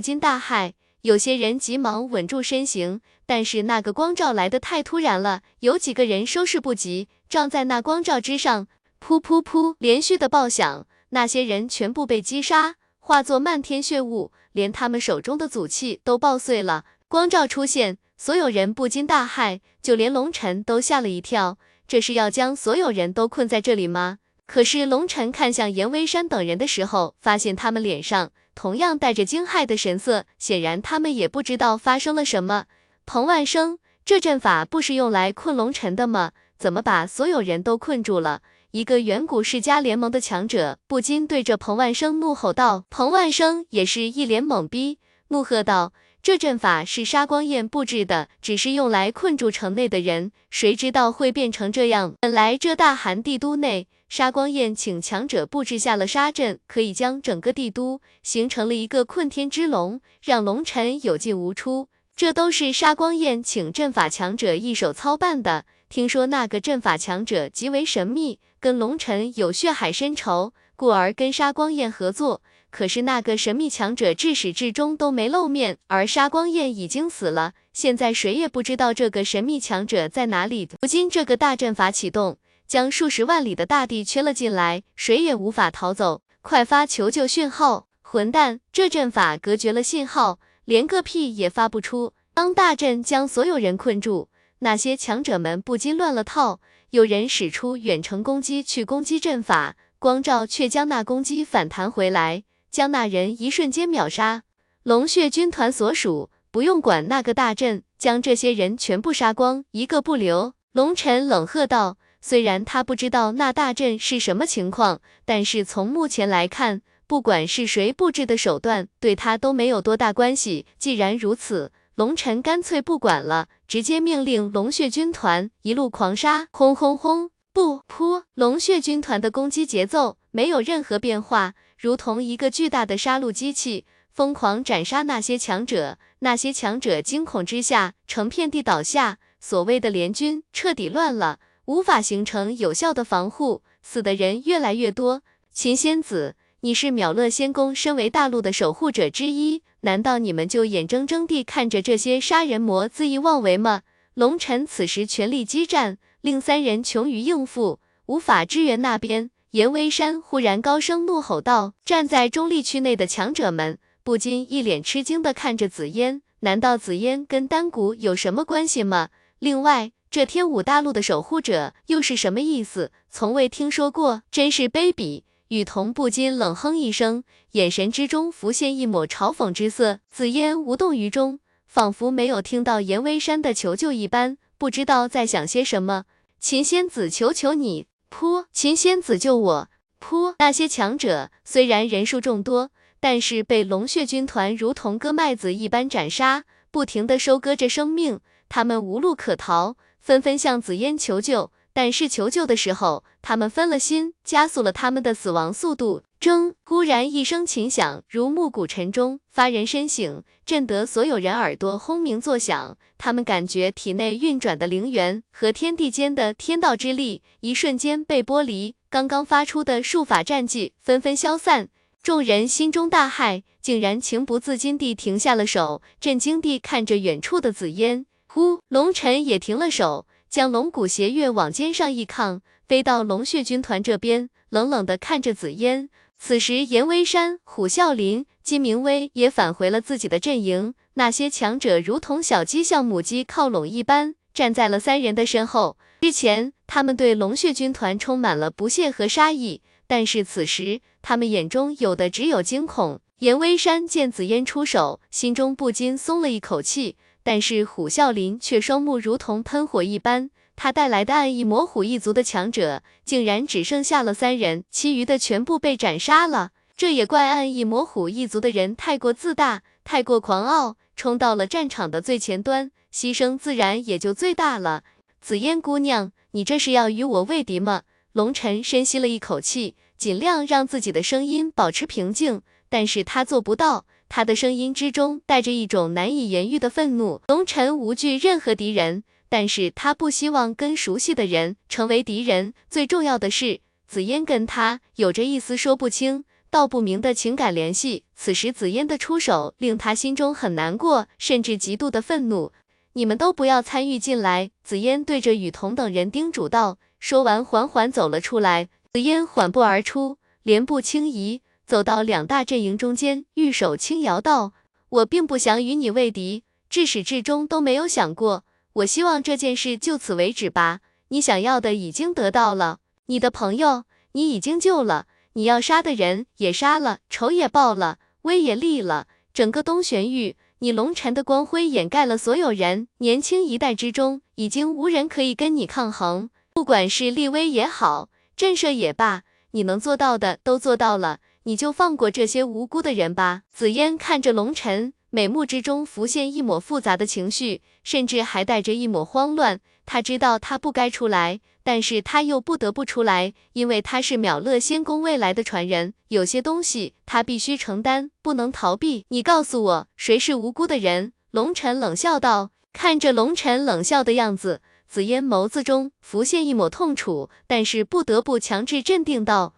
禁大骇。有些人急忙稳住身形，但是那个光照来的太突然了，有几个人收拾不及，撞在那光照之上，噗噗噗，连续的爆响，那些人全部被击杀，化作漫天血雾，连他们手中的祖器都爆碎了。光照出现，所有人不禁大骇，就连龙尘都吓了一跳，这是要将所有人都困在这里吗？可是龙尘看向严威山等人的时候，发现他们脸上。同样带着惊骇的神色，显然他们也不知道发生了什么。彭万生，这阵法不是用来困龙尘的吗？怎么把所有人都困住了？一个远古世家联盟的强者不禁对着彭万生怒吼道。彭万生也是一脸懵逼，怒喝道：“这阵法是杀光焰布置的，只是用来困住城内的人，谁知道会变成这样？本来这大寒帝都内，杀光焰请强者布置下了杀阵，可以将整个帝都形成了一个困天之笼，让龙尘有进无出。这都是杀光焰请阵法强者一手操办的。听说那个阵法强者极为神秘。”跟龙尘有血海深仇，故而跟杀光焰合作。可是那个神秘强者至始至终都没露面，而杀光焰已经死了，现在谁也不知道这个神秘强者在哪里。如今这个大阵法启动，将数十万里的大地圈了进来，谁也无法逃走。快发求救讯号！混蛋，这阵法隔绝了信号，连个屁也发不出。当大阵将所有人困住，那些强者们不禁乱了套。有人使出远程攻击去攻击阵法，光照却将那攻击反弹回来，将那人一瞬间秒杀。龙血军团所属，不用管那个大阵，将这些人全部杀光，一个不留。龙尘冷喝道：“虽然他不知道那大阵是什么情况，但是从目前来看，不管是谁布置的手段，对他都没有多大关系。既然如此。”龙尘干脆不管了，直接命令龙血军团一路狂杀，轰轰轰！不噗！龙血军团的攻击节奏没有任何变化，如同一个巨大的杀戮机器，疯狂斩杀那些强者。那些强者惊恐之下，成片地倒下。所谓的联军彻底乱了，无法形成有效的防护，死的人越来越多。秦仙子。你是秒乐仙宫身为大陆的守护者之一，难道你们就眼睁睁地看着这些杀人魔恣意妄为吗？龙尘此时全力激战，令三人穷于应付，无法支援那边。严威山忽然高声怒吼道：“站在中立区内的强者们不禁一脸吃惊地看着紫嫣，难道紫嫣跟丹谷有什么关系吗？另外，这天武大陆的守护者又是什么意思？从未听说过，真是卑鄙。”雨桐不禁冷哼一声，眼神之中浮现一抹嘲讽之色。紫嫣无动于衷，仿佛没有听到严威山的求救一般，不知道在想些什么。秦仙子，求求你！噗！秦仙子救我！噗！那些强者虽然人数众多，但是被龙血军团如同割麦子一般斩杀，不停的收割着生命，他们无路可逃，纷纷向紫嫣求救。但是求救的时候，他们分了心，加速了他们的死亡速度。铮！忽然一声琴响，如暮鼓晨钟，发人深省，震得所有人耳朵轰鸣作响。他们感觉体内运转的灵元和天地间的天道之力，一瞬间被剥离。刚刚发出的术法战绩纷纷消散，众人心中大骇，竟然情不自禁地停下了手，震惊地看着远处的紫烟。呼！龙尘也停了手。将龙骨斜月往肩上一抗，飞到龙血军团这边，冷冷的看着紫嫣。此时，严威山、虎啸林、金明威也返回了自己的阵营。那些强者如同小鸡向母鸡靠拢一般，站在了三人的身后。之前，他们对龙血军团充满了不屑和杀意，但是此时，他们眼中有的只有惊恐。严威山见紫嫣出手，心中不禁松了一口气。但是虎啸林却双目如同喷火一般，他带来的暗翼魔虎一族的强者竟然只剩下了三人，其余的全部被斩杀了。这也怪暗翼魔虎一族的人太过自大，太过狂傲，冲到了战场的最前端，牺牲自然也就最大了。紫嫣姑娘，你这是要与我为敌吗？龙尘深吸了一口气，尽量让自己的声音保持平静，但是他做不到。他的声音之中带着一种难以言喻的愤怒。龙尘无惧任何敌人，但是他不希望跟熟悉的人成为敌人。最重要的是，紫嫣跟他有着一丝说不清道不明的情感联系。此时紫嫣的出手令他心中很难过，甚至极度的愤怒。你们都不要参与进来。紫嫣对着雨桐等人叮嘱道。说完，缓缓走了出来。紫嫣缓步而出，莲步轻移。走到两大阵营中间，玉手轻摇道：“我并不想与你为敌，至始至终都没有想过。我希望这件事就此为止吧。你想要的已经得到了，你的朋友你已经救了，你要杀的人也杀了，仇也报了，威也立了。整个东玄域，你龙尘的光辉掩盖了所有人。年轻一代之中，已经无人可以跟你抗衡。不管是立威也好。”震慑也罢，你能做到的都做到了，你就放过这些无辜的人吧。紫嫣看着龙晨，美目之中浮现一抹复杂的情绪，甚至还带着一抹慌乱。他知道他不该出来，但是他又不得不出来，因为他是秒乐仙宫未来的传人，有些东西他必须承担，不能逃避。你告诉我，谁是无辜的人？龙晨冷笑道。看着龙晨冷笑的样子，紫嫣眸子中浮现一抹痛楚，但是不得不强制镇定道：“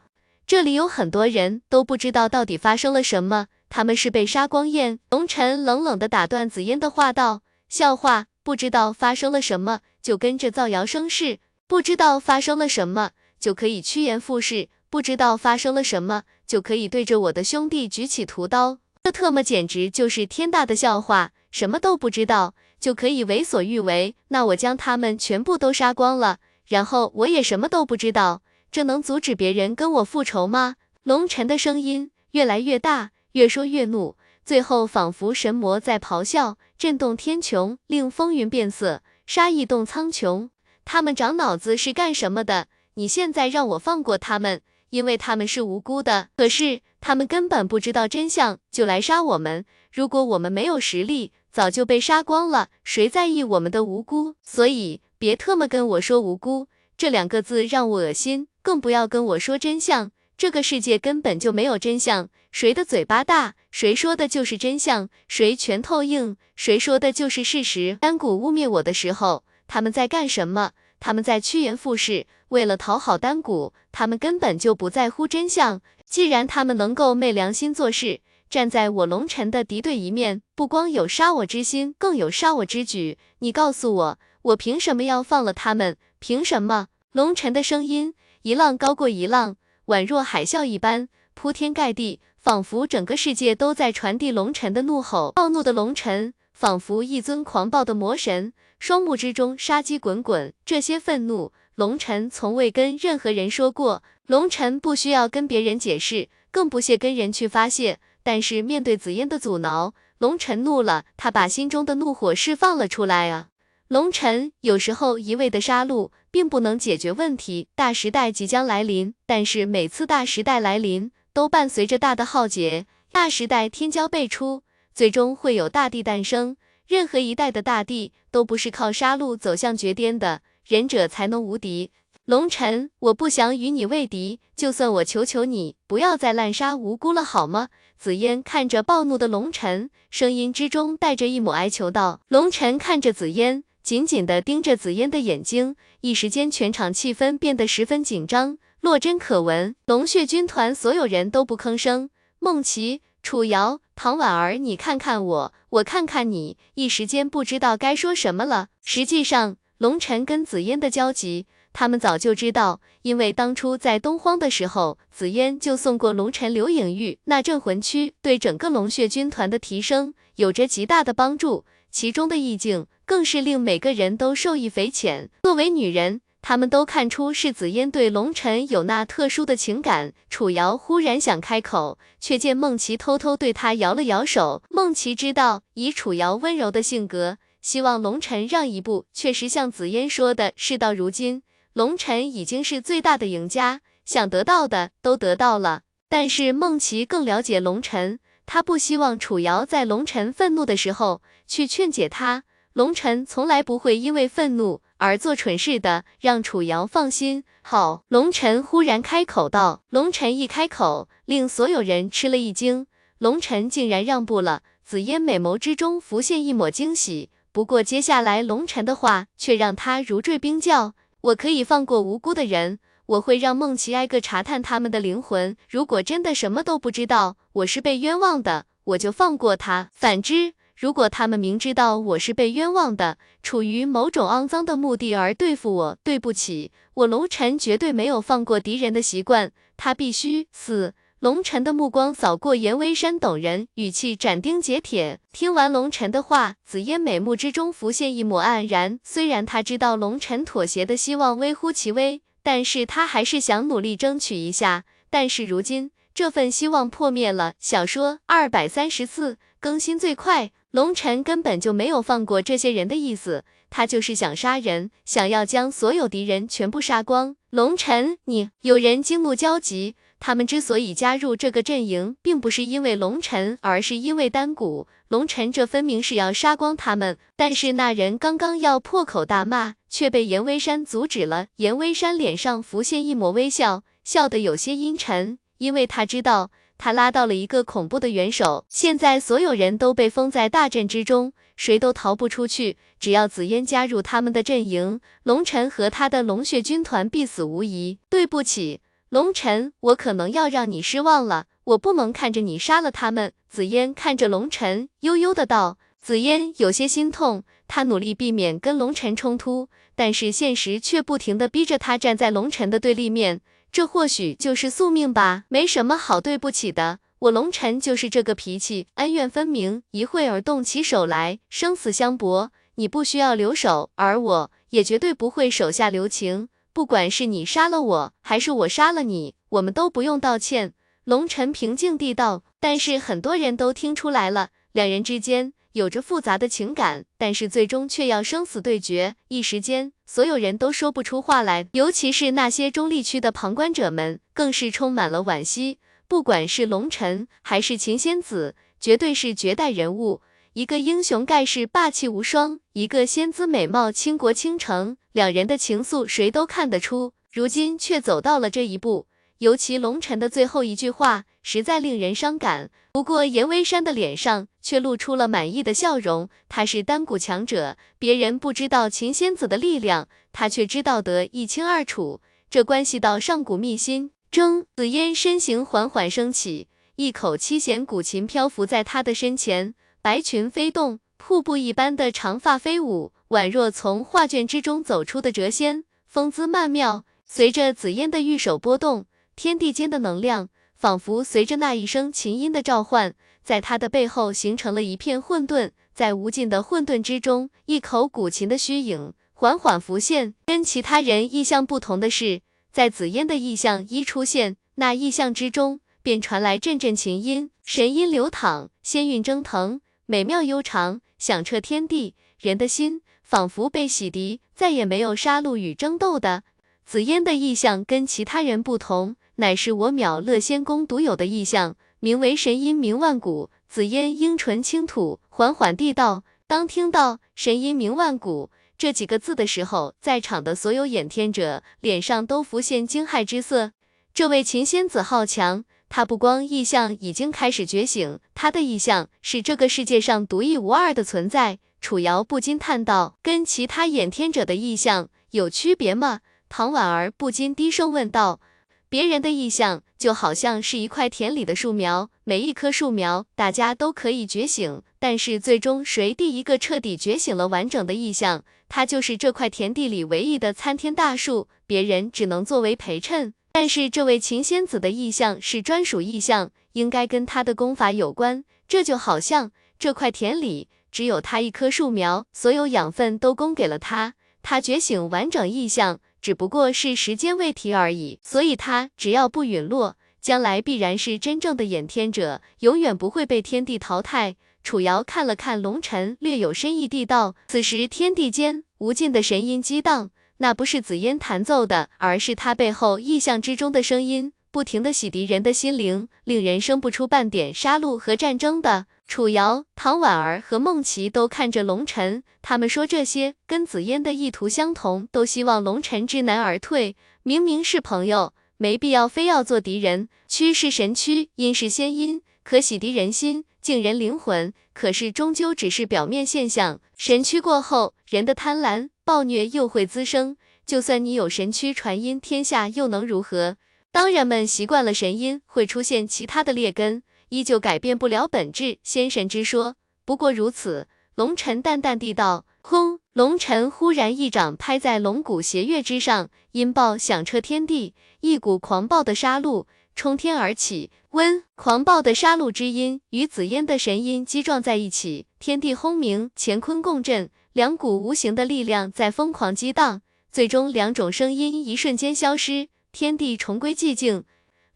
这里有很多人都不知道到底发生了什么，他们是被杀光焰。”龙晨冷冷的打断紫嫣的话道：“笑话，不知道发生了什么就跟着造谣生事，不知道发生了什么就可以趋炎附势，不知道发生了什么就可以对着我的兄弟举起屠刀，这特么简直就是天大的笑话！什么都不知道。”就可以为所欲为，那我将他们全部都杀光了，然后我也什么都不知道，这能阻止别人跟我复仇吗？龙晨的声音越来越大，越说越怒，最后仿佛神魔在咆哮，震动天穹，令风云变色，杀意动苍穹。他们长脑子是干什么的？你现在让我放过他们，因为他们是无辜的，可是他们根本不知道真相，就来杀我们。如果我们没有实力，早就被杀光了，谁在意我们的无辜？所以别特么跟我说无辜这两个字让我恶心，更不要跟我说真相。这个世界根本就没有真相，谁的嘴巴大，谁说的就是真相；谁拳头硬，谁说的就是事实。丹谷污蔑我的时候，他们在干什么？他们在趋炎附势，为了讨好丹谷，他们根本就不在乎真相。既然他们能够昧良心做事。站在我龙尘的敌对一面，不光有杀我之心，更有杀我之举。你告诉我，我凭什么要放了他们？凭什么？龙尘的声音一浪高过一浪，宛若海啸一般，铺天盖地，仿佛整个世界都在传递龙尘的怒吼。暴怒的龙尘，仿佛一尊狂暴的魔神，双目之中杀机滚滚。这些愤怒，龙尘从未跟任何人说过。龙尘不需要跟别人解释，更不屑跟人去发泄。但是面对紫嫣的阻挠，龙晨怒了，他把心中的怒火释放了出来啊！龙晨有时候一味的杀戮，并不能解决问题。大时代即将来临，但是每次大时代来临，都伴随着大的浩劫。大时代天骄辈出，最终会有大地诞生。任何一代的大地，都不是靠杀戮走向绝巅的，忍者才能无敌。龙晨，我不想与你为敌，就算我求求你，不要再滥杀无辜了，好吗？紫嫣看着暴怒的龙晨，声音之中带着一抹哀求道。龙晨看着紫嫣，紧紧地盯着紫嫣的眼睛，一时间全场气氛变得十分紧张，落针可闻。龙血军团所有人都不吭声，孟琪、楚瑶、唐婉儿，你看看我，我看看你，一时间不知道该说什么了。实际上，龙晨跟紫嫣的交集。他们早就知道，因为当初在东荒的时候，紫嫣就送过龙尘流影玉，那镇魂区对整个龙血军团的提升有着极大的帮助，其中的意境更是令每个人都受益匪浅。作为女人，他们都看出是紫嫣对龙尘有那特殊的情感。楚瑶忽然想开口，却见孟琪偷偷对她摇了摇手。孟琪知道，以楚瑶温柔的性格，希望龙尘让一步，确实像紫嫣说的，事到如今。龙晨已经是最大的赢家，想得到的都得到了。但是孟琪更了解龙晨，他不希望楚瑶在龙晨愤怒的时候去劝解他。龙晨从来不会因为愤怒而做蠢事的，让楚瑶放心。好，龙晨忽然开口道。龙晨一开口，令所有人吃了一惊。龙晨竟然让步了。紫嫣美眸之中浮现一抹惊喜，不过接下来龙晨的话却让他如坠冰窖。我可以放过无辜的人，我会让梦琪挨个查探他们的灵魂。如果真的什么都不知道，我是被冤枉的，我就放过他。反之，如果他们明知道我是被冤枉的，出于某种肮脏的目的而对付我，对不起，我龙尘绝对没有放过敌人的习惯，他必须死。龙晨的目光扫过严威山等人，语气斩钉截铁。听完龙晨的话，紫嫣美目之中浮现一抹黯然。虽然他知道龙晨妥协的希望微乎其微，但是他还是想努力争取一下。但是如今这份希望破灭了。小说二百三十四更新最快，龙晨根本就没有放过这些人的意思，他就是想杀人，想要将所有敌人全部杀光。龙尘，你……有人惊怒焦急。他们之所以加入这个阵营，并不是因为龙尘，而是因为丹谷。龙尘这分明是要杀光他们。但是那人刚刚要破口大骂，却被严威山阻止了。严威山脸上浮现一抹微笑，笑得有些阴沉，因为他知道他拉到了一个恐怖的元首。现在所有人都被封在大阵之中，谁都逃不出去。只要紫嫣加入他们的阵营，龙尘和他的龙血军团必死无疑。对不起。龙尘，我可能要让你失望了，我不能看着你杀了他们。紫嫣看着龙尘，悠悠的道。紫嫣有些心痛，她努力避免跟龙尘冲突，但是现实却不停的逼着她站在龙尘的对立面。这或许就是宿命吧，没什么好对不起的。我龙尘就是这个脾气，恩怨分明，一会儿动起手来，生死相搏。你不需要留手，而我也绝对不会手下留情。不管是你杀了我，还是我杀了你，我们都不用道歉。龙尘平静地道。但是很多人都听出来了，两人之间有着复杂的情感，但是最终却要生死对决。一时间，所有人都说不出话来，尤其是那些中立区的旁观者们，更是充满了惋惜。不管是龙尘还是秦仙子，绝对是绝代人物。一个英雄盖世霸气无双，一个仙姿美貌倾国倾城。两人的情愫谁都看得出，如今却走到了这一步。尤其龙尘的最后一句话，实在令人伤感。不过严威山的脸上却露出了满意的笑容。他是丹谷强者，别人不知道秦仙子的力量，他却知道得一清二楚。这关系到上古秘辛。争紫嫣身形缓缓升起，一口七弦古琴漂浮在他的身前，白裙飞动，瀑布一般的长发飞舞。宛若从画卷之中走出的谪仙，风姿曼妙。随着紫烟的玉手波动，天地间的能量仿佛随着那一声琴音的召唤，在他的背后形成了一片混沌。在无尽的混沌之中，一口古琴的虚影缓缓浮现。跟其他人意象不同的是，在紫烟的意象一出现，那意象之中便传来阵阵琴音，神音流淌，仙韵蒸腾，美妙悠长，响彻天地。人的心。仿佛被洗涤，再也没有杀戮与争斗的。紫嫣的意象跟其他人不同，乃是我淼乐仙宫独有的意象，名为神音鸣万古。紫嫣樱唇轻吐，缓缓地道：“当听到神音鸣万古这几个字的时候，在场的所有眼天者脸上都浮现惊骇之色。这位秦仙子好强，她不光意象已经开始觉醒，她的意象是这个世界上独一无二的存在。”楚瑶不禁叹道：“跟其他演天者的意象有区别吗？”唐婉儿不禁低声问道：“别人的意象就好像是一块田里的树苗，每一棵树苗大家都可以觉醒，但是最终谁第一个彻底觉醒了完整的意象，他就是这块田地里唯一的参天大树，别人只能作为陪衬。但是这位秦仙子的意象是专属意象，应该跟他的功法有关，这就好像这块田里。”只有他一棵树苗，所有养分都供给了他，他觉醒完整意象，只不过是时间问题而已。所以，他只要不陨落，将来必然是真正的演天者，永远不会被天地淘汰。楚瑶看了看龙尘，略有深意地道：“此时天地间无尽的神音激荡，那不是紫烟弹奏的，而是他背后意象之中的声音，不停的洗涤人的心灵，令人生不出半点杀戮和战争的。”楚瑶、唐婉儿和孟琪都看着龙尘，他们说这些跟紫嫣的意图相同，都希望龙尘知难而退。明明是朋友，没必要非要做敌人。虚是神躯，阴是仙音，可洗涤人心，净人灵魂。可是终究只是表面现象。神曲过后，人的贪婪、暴虐又会滋生。就算你有神曲传音天下，又能如何？当人们习惯了神音，会出现其他的劣根。依旧改变不了本质，仙神之说不过如此。龙尘淡淡地道：“轰！”龙尘忽然一掌拍在龙骨邪月之上，音爆响彻天地，一股狂暴的杀戮冲天而起。温！狂暴的杀戮之音与紫烟的神音击撞在一起，天地轰鸣，乾坤共振，两股无形的力量在疯狂激荡，最终两种声音一瞬间消失，天地重归寂静。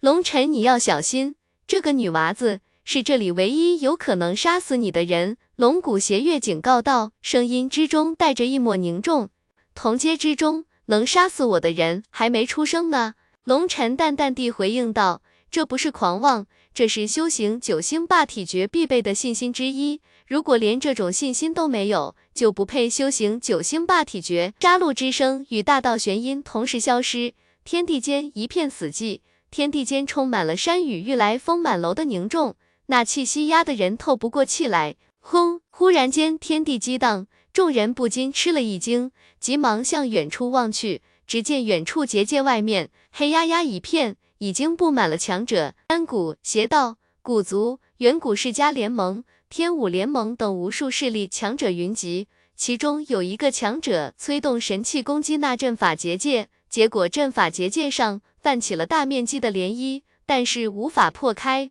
龙尘，你要小心。这个女娃子是这里唯一有可能杀死你的人。龙骨邪月警告道，声音之中带着一抹凝重。同阶之中，能杀死我的人还没出生呢。龙尘淡淡地回应道：“这不是狂妄，这是修行九星霸体诀必备的信心之一。如果连这种信心都没有，就不配修行九星霸体诀。”杀戮之声与大道玄音同时消失，天地间一片死寂，天地间充满了山雨欲来风满楼的凝重，那气息压得人透不过气来。轰！忽然间，天地激荡，众人不禁吃了一惊，急忙向远处望去。只见远处结界外面黑压压一片，已经布满了强者，丹谷、邪道、古族、远古世家联盟、天武联盟等无数势力强者云集。其中有一个强者催动神器攻击那阵法结界，结果阵法结界上泛起了大面积的涟漪，但是无法破开。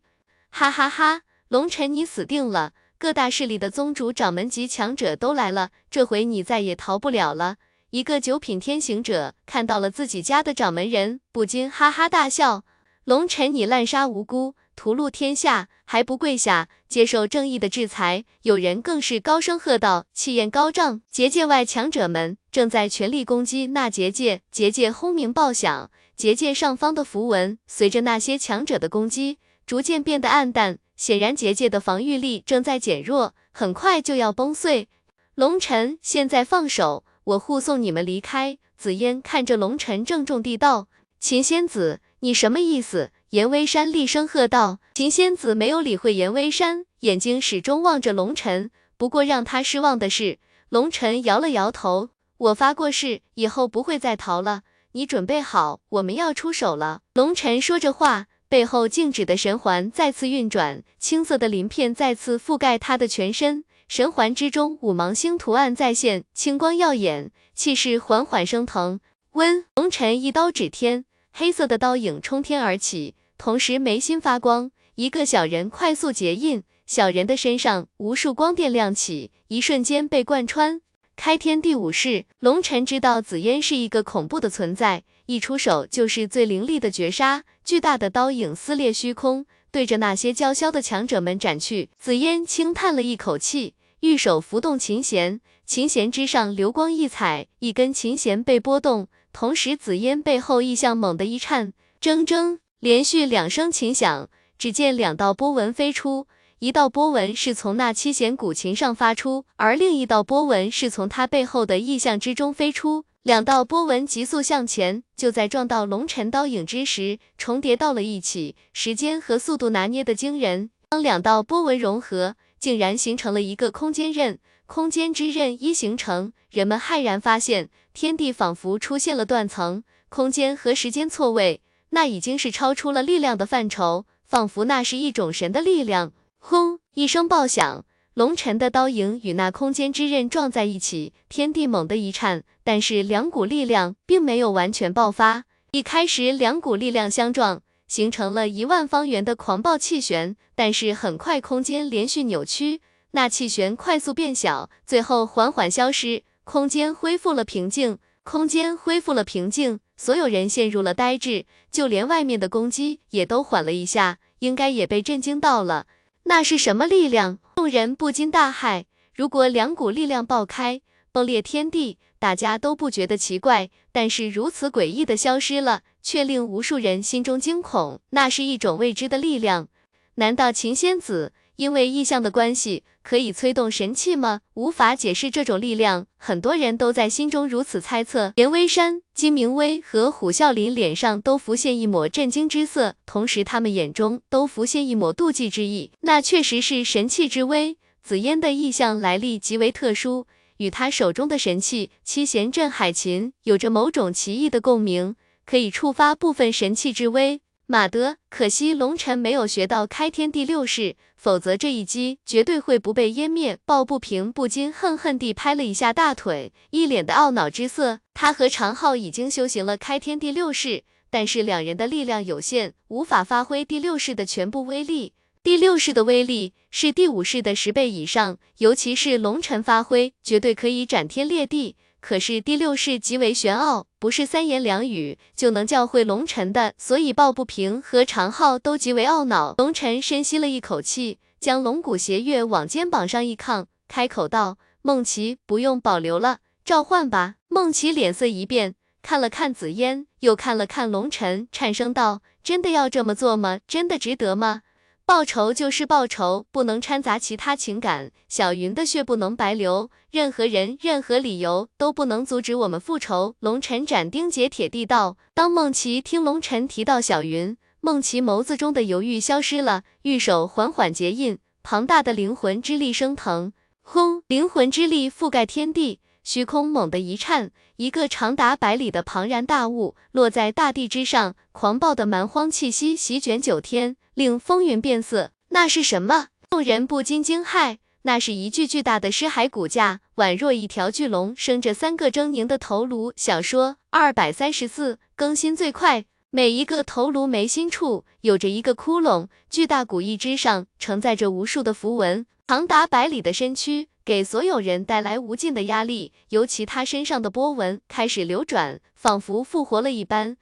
哈哈哈，龙尘你死定了！各大势力的宗主、掌门级强者都来了，这回你再也逃不了了。一个九品天行者看到了自己家的掌门人，不禁哈哈大笑。龙尘，你滥杀无辜，屠戮天下，还不跪下接受正义的制裁？有人更是高声喝道，气焰高涨。结界外强者们正在全力攻击那结界，结界轰鸣爆响，结界上方的符文随着那些强者的攻击，逐渐变得暗淡。显然结界的防御力正在减弱，很快就要崩碎。龙尘，现在放手，我护送你们离开。紫嫣看着龙尘，郑重地道：“秦仙子，你什么意思？”严威山厉声喝道。秦仙子没有理会严威山，眼睛始终望着龙尘。不过让他失望的是，龙尘摇了摇头：“我发过誓，以后不会再逃了。你准备好，我们要出手了。”龙尘说着话。背后静止的神环再次运转，青色的鳞片再次覆盖他的全身。神环之中五芒星图案再现，青光耀眼，气势缓缓升腾。温龙尘一刀指天，黑色的刀影冲天而起，同时眉心发光，一个小人快速结印。小人的身上无数光电亮起，一瞬间被贯穿。开天第五式，龙尘知道紫嫣是一个恐怖的存在，一出手就是最凌厉的绝杀。巨大的刀影撕裂虚空，对着那些叫嚣的强者们斩去。紫嫣轻叹了一口气，玉手拂动琴弦，琴弦之上流光溢彩，一根琴弦被拨动，同时紫烟背后异象猛地一颤，铮铮，连续两声琴响，只见两道波纹飞出，一道波纹是从那七弦古琴上发出，而另一道波纹是从他背后的意象之中飞出。两道波纹急速向前，就在撞到龙尘刀影之时，重叠到了一起，时间和速度拿捏的惊人。当两道波纹融合，竟然形成了一个空间刃。空间之刃一形成，人们骇然发现，天地仿佛出现了断层，空间和时间错位，那已经是超出了力量的范畴，仿佛那是一种神的力量。轰！一声爆响。龙尘的刀影与那空间之刃撞在一起，天地猛地一颤，但是两股力量并没有完全爆发。一开始，两股力量相撞，形成了一万方圆的狂暴气旋，但是很快空间连续扭曲，那气旋快速变小，最后缓缓消失，空间恢复了平静。空间恢复了平静，所有人陷入了呆滞，就连外面的攻击也都缓了一下，应该也被震惊到了。那是什么力量？众人不禁大骇。如果两股力量爆开，崩裂天地，大家都不觉得奇怪。但是如此诡异的消失了，却令无数人心中惊恐。那是一种未知的力量。难道秦仙子？因为异象的关系，可以催动神器吗？无法解释这种力量，很多人都在心中如此猜测。严威山、金明威和虎啸林脸上都浮现一抹震惊之色，同时他们眼中都浮现一抹妒忌之意。那确实是神器之威。紫嫣的意象来历极为特殊，与他手中的神器七弦镇海琴有着某种奇异的共鸣，可以触发部分神器之威。马德，可惜龙尘没有学到开天第六式，否则这一击绝对会不被湮灭。抱不平不禁恨恨地拍了一下大腿，一脸的懊恼之色。他和常浩已经修行了开天第六式，但是两人的力量有限，无法发挥第六式的全部威力。第六式的威力是第五式的十倍以上，尤其是龙尘发挥，绝对可以斩天裂地。可是第六式极为玄奥，不是三言两语就能教会龙尘的，所以抱不平和长浩都极为懊恼。龙尘深吸了一口气，将龙骨邪月往肩膀上一抗，开口道：“梦琪，不用保留了，召唤吧。”梦琪脸色一变，看了看紫嫣，又看了看龙晨，颤声道：“真的要这么做吗？真的值得吗？报仇就是报仇，不能掺杂其他情感。小云的血不能白流，任何人、任何理由都不能阻止我们复仇。”龙晨斩钉截铁地道。当梦琪听龙晨提到小云，梦琪眸子中的犹豫消失了，玉手缓缓结印，庞大的灵魂之力升腾，轰！灵魂之力覆盖天地。虚空猛地一颤，一个长达百里的庞然大物落在大地之上，狂暴的蛮荒气息席卷九天，令风云变色。那是什么？众人不禁惊骇。那是一具巨大的尸骸骨架，宛若一条巨龙，生着三个狰狞的头颅。小说二百三十四更新最快，每一个头颅眉心处有着一个窟窿，巨大骨翼之上承载着无数的符文，长达百里的身躯。给所有人带来无尽的压力，尤其他身上的波纹开始流转，仿佛复活了一般。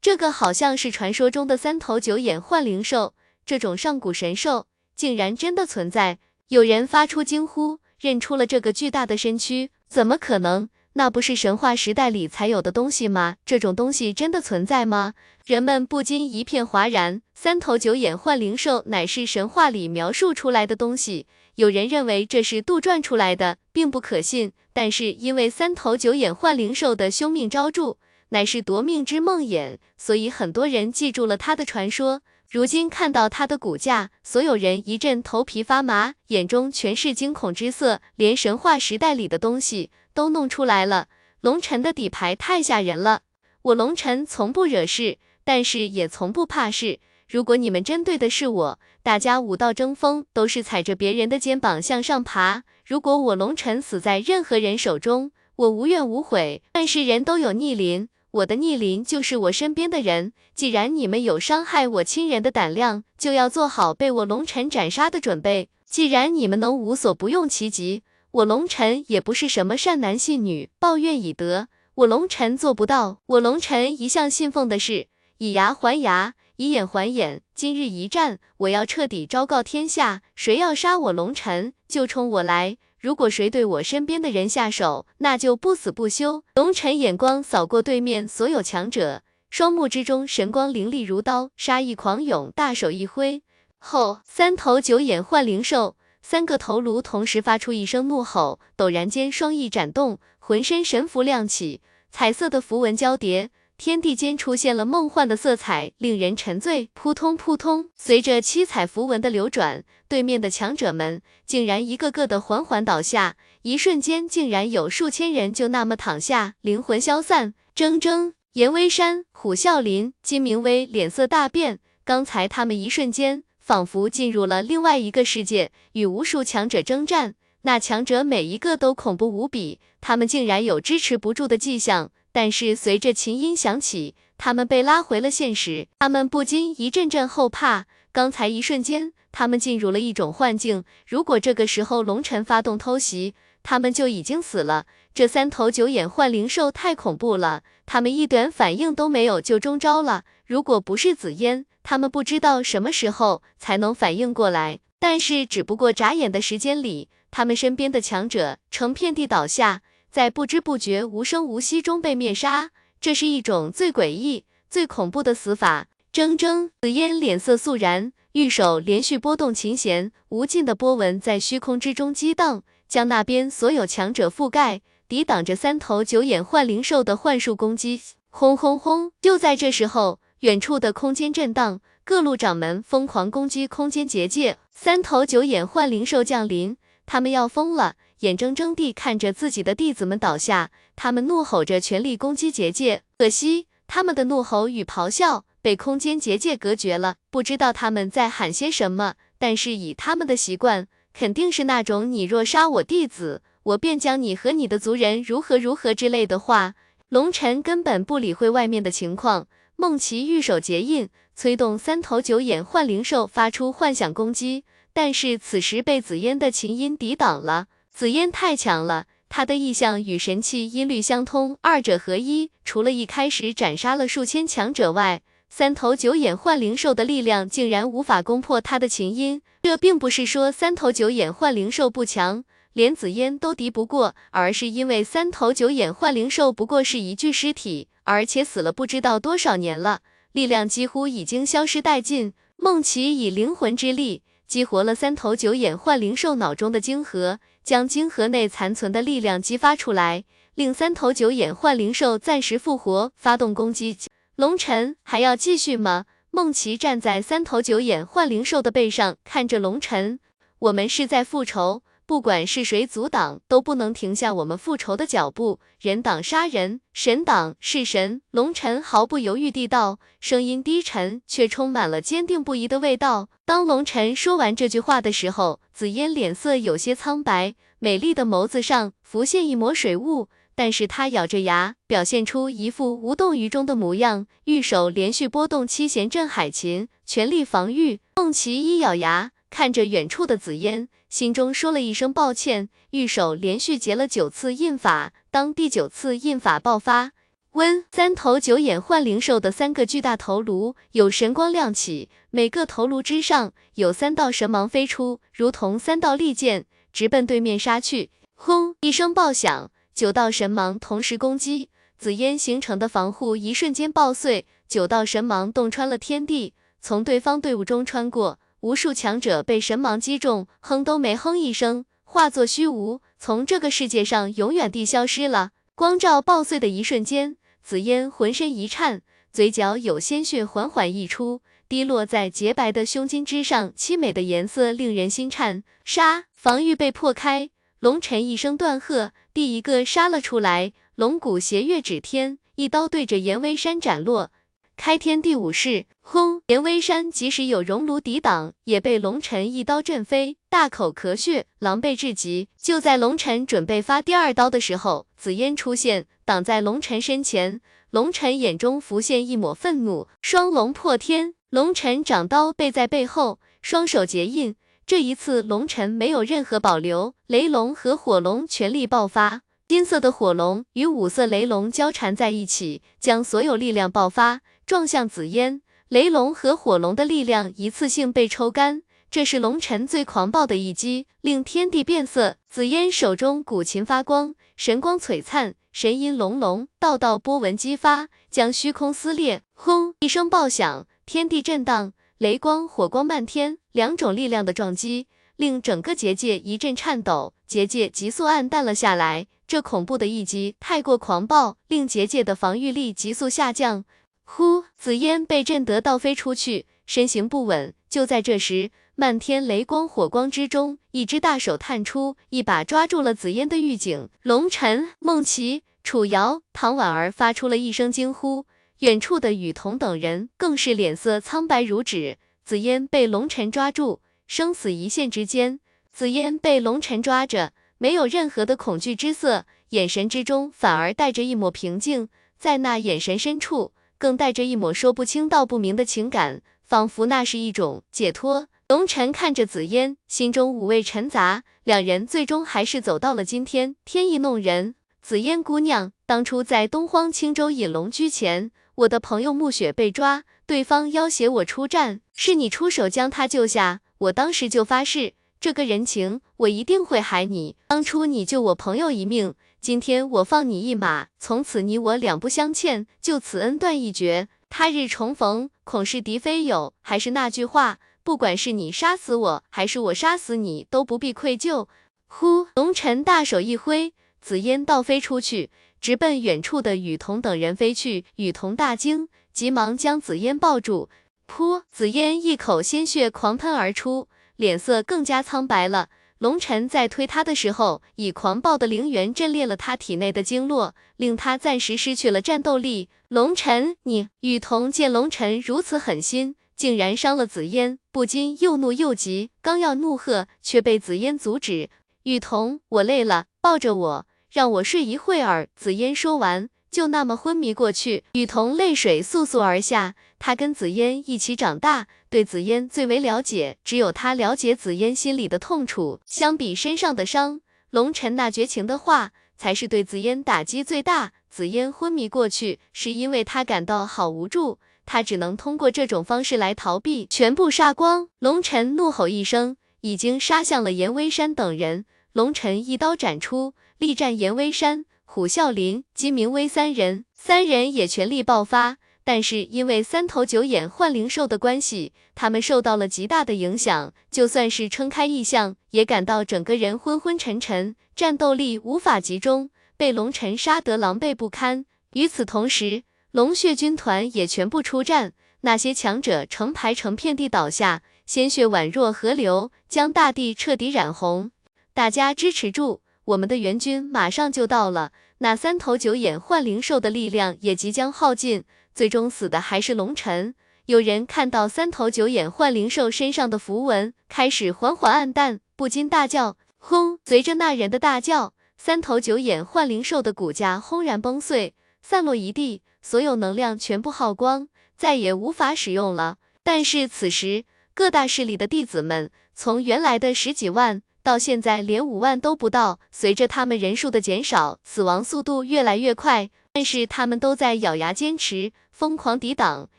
这个好像是传说中的三头九眼幻灵兽，这种上古神兽竟然真的存在。有人发出惊呼，认出了这个巨大的身躯，怎么可能？那不是神话时代里才有的东西吗？这种东西真的存在吗？人们不禁一片哗然。三头九眼幻灵兽乃是神话里描述出来的东西。有人认为这是杜撰出来的，并不可信。但是因为三头九眼幻灵兽的凶命昭著，乃是夺命之梦魇，所以很多人记住了它的传说。如今看到它的骨架，所有人一阵头皮发麻，眼中全是惊恐之色，连神话时代里的东西都弄出来了。龙尘的底牌太吓人了，我龙尘从不惹事，但是也从不怕事。如果你们针对的是我，大家武道争锋都是踩着别人的肩膀向上爬。如果我龙尘死在任何人手中，我无怨无悔。但是人都有逆鳞，我的逆鳞就是我身边的人。既然你们有伤害我亲人的胆量，就要做好被我龙尘斩杀的准备。既然你们能无所不用其极，我龙尘也不是什么善男信女，抱怨以德，我龙尘做不到。我龙尘一向信奉的是以牙还牙。以眼还眼，今日一战，我要彻底昭告天下，谁要杀我龙尘，就冲我来。如果谁对我身边的人下手，那就不死不休。龙尘眼光扫过对面所有强者，双目之中神光凌厉如刀，杀意狂涌，大手一挥，后三头九眼幻灵兽，三个头颅同时发出一声怒吼，陡然间双翼展动，浑身神符亮起，彩色的符文交叠。天地间出现了梦幻的色彩，令人沉醉。扑通扑通，随着七彩符文的流转，对面的强者们竟然一个个的缓缓倒下，一瞬间竟然有数千人就那么躺下，灵魂消散。铮铮，严威山、虎啸林、金明威脸色大变，刚才他们一瞬间仿佛进入了另外一个世界，与无数强者征战，那强者每一个都恐怖无比，他们竟然有支持不住的迹象。但是随着琴音响起，他们被拉回了现实，他们不禁一阵阵后怕。刚才一瞬间，他们进入了一种幻境。如果这个时候龙尘发动偷袭，他们就已经死了。这三头九眼幻灵兽太恐怖了，他们一点反应都没有就中招了。如果不是紫嫣，他们不知道什么时候才能反应过来。但是只不过眨眼的时间里，他们身边的强者成片地倒下。在不知不觉、无声无息中被灭杀，这是一种最诡异、最恐怖的死法。铮铮，紫烟脸色肃然，玉手连续拨动琴弦，无尽的波纹在虚空之中激荡，将那边所有强者覆盖，抵挡着三头九眼幻灵兽的幻术攻击。轰轰轰！就在这时候，远处的空间震荡，各路掌门疯狂攻击空间结界。三头九眼幻灵兽降临，他们要疯了。眼睁睁地看着自己的弟子们倒下，他们怒吼着全力攻击结界，可惜他们的怒吼与咆哮被空间结界隔绝了，不知道他们在喊些什么。但是以他们的习惯，肯定是那种你若杀我弟子，我便将你和你的族人如何如何之类的话。龙尘根本不理会外面的情况，梦琪玉手结印，催动三头九眼幻灵兽发出幻想攻击，但是此时被紫嫣的琴音抵挡了。紫嫣太强了，她的意象与神器音律相通，二者合一。除了一开始斩杀了数千强者外，三头九眼幻灵兽的力量竟然无法攻破他的琴音。这并不是说三头九眼幻灵兽不强，连紫嫣都敌不过，而是因为三头九眼幻灵兽不过是一具尸体，而且死了不知道多少年了，力量几乎已经消失殆尽。孟奇以灵魂之力激活了三头九眼幻灵兽脑中的晶核，将晶核内残存的力量激发出来，令三头九眼幻灵兽暂时复活，发动攻击。龙尘还要继续吗？梦琪站在三头九眼幻灵兽的背上，看着龙尘，我们是在复仇。不管是谁阻挡，都不能停下我们复仇的脚步。人挡杀人，神挡是神。龙尘毫不犹豫地道，声音低沉，却充满了坚定不移的味道。当龙尘说完这句话的时候，紫嫣脸色有些苍白，美丽的眸子上浮现一抹水雾，但是她咬着牙，表现出一副无动于衷的模样。玉手连续拨动七弦镇海琴，全力防御。孟琪一咬牙，看着远处的紫嫣。心中说了一声抱歉，玉手连续结了九次印法。当第九次印法爆发，温三头九眼幻灵兽的三个巨大头颅有神光亮起，每个头颅之上有三道神芒飞出，如同三道利剑，直奔对面杀去。轰！一声爆响，九道神芒同时攻击，紫烟形成的防护一瞬间爆碎，九道神芒洞穿了天地，从对方队伍中穿过。无数强者被神芒击中，哼都没哼一声，化作虚无，从这个世界上永远地消失了。光照爆碎的一瞬间，紫嫣浑身一颤，嘴角有鲜血缓缓溢出，滴落在洁白的胸襟之上，凄美的颜色令人心颤。杀！防御被破开，龙尘一声断喝，第一个杀了出来，龙骨斜月指天，一刀对着严威山斩落。开天第五式，轰！连威山即使有熔炉抵挡，也被龙尘一刀震飞，大口咳血，狼狈至极。就在龙尘准备发第二刀的时候，紫烟出现，挡在龙尘身前。龙尘眼中浮现一抹愤怒，双龙破天。龙尘掌刀背在背后，双手结印。这一次，龙尘没有任何保留，雷龙和火龙全力爆发。金色的火龙与五色雷龙交缠在一起，将所有力量爆发。撞向紫烟，雷龙和火龙的力量一次性被抽干，这是龙尘最狂暴的一击，令天地变色。紫烟手中古琴发光，神光璀璨，神音隆隆，道道波纹激发，将虚空撕裂。轰！一声爆响，天地震荡，雷光、火光漫天，两种力量的撞击，令整个结界一阵颤抖，结界急速暗淡了下来。这恐怖的一击太过狂暴，令结界的防御力急速下降。呼！紫烟被震得倒飞出去，身形不稳。就在这时，漫天雷光火光之中，一只大手探出，一把抓住了紫烟的玉颈。龙晨、孟琪、楚瑶、唐婉儿发出了一声惊呼，远处的雨桐等人更是脸色苍白如纸。紫烟被龙晨抓住，生死一线之间。紫烟被龙晨抓着，没有任何的恐惧之色，眼神之中反而带着一抹平静，在那眼神深处。更带着一抹说不清道不明的情感，仿佛那是一种解脱。龙尘看着紫嫣，心中五味陈杂。两人最终还是走到了今天。天意弄人，紫嫣姑娘，当初在东荒青州引龙居前，我的朋友暮雪被抓，对方要挟我出战，是你出手将他救下。我当时就发誓，这个人情我一定会还你。当初你救我朋友一命。今天我放你一马，从此你我两不相欠，就此恩断义绝。他日重逢，恐是敌非友。还是那句话，不管是你杀死我，还是我杀死你，都不必愧疚。呼，龙尘大手一挥，紫烟倒飞出去，直奔远处的雨桐等人飞去。雨桐大惊，急忙将紫烟抱住。噗，紫烟一口鲜血狂喷而出，脸色更加苍白了。龙尘在推他的时候，以狂暴的灵元震裂了他体内的经络，令他暂时失去了战斗力。龙尘，你雨桐见龙尘如此狠心，竟然伤了紫嫣，不禁又怒又急，刚要怒喝，却被紫嫣阻止。雨桐，我累了，抱着我，让我睡一会儿。紫嫣说完。就那么昏迷过去，雨桐泪水簌簌而下。他跟紫嫣一起长大，对紫嫣最为了解，只有他了解紫嫣心里的痛楚。相比身上的伤，龙尘那绝情的话，才是对紫嫣打击最大。紫嫣昏迷过去，是因为他感到好无助，他只能通过这种方式来逃避，全部杀光。龙尘怒吼一声，已经杀向了严威山等人。龙尘一刀斩出，力战严威山。虎啸林、金明威三人，三人也全力爆发。但是因为三头九眼幻灵兽的关系，他们受到了极大的影响，就算是撑开异象，也感到整个人昏昏沉沉，战斗力无法集中，被龙尘杀得狼狈不堪。与此同时，龙血军团也全部出战，那些强者成排成片地倒下，鲜血宛若河流，将大地彻底染红。大家支持住，我们的援军马上就到了。那三头九眼幻灵兽的力量也即将耗尽。最终死的还是龙尘。有人看到三头九眼幻灵兽身上的符文开始缓缓暗淡，不禁大叫：“轰！”随着那人的大叫，三头九眼幻灵兽的骨架轰然崩碎，散落一地，所有能量全部耗光，再也无法使用了。但是此时，各大势力的弟子们从原来的十几万，到现在连五万都不到。随着他们人数的减少，死亡速度越来越快。但是他们都在咬牙坚持，疯狂抵挡，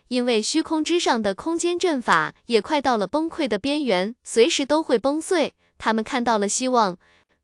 因为虚空之上的空间阵法也快到了崩溃的边缘，随时都会崩碎。他们看到了希望。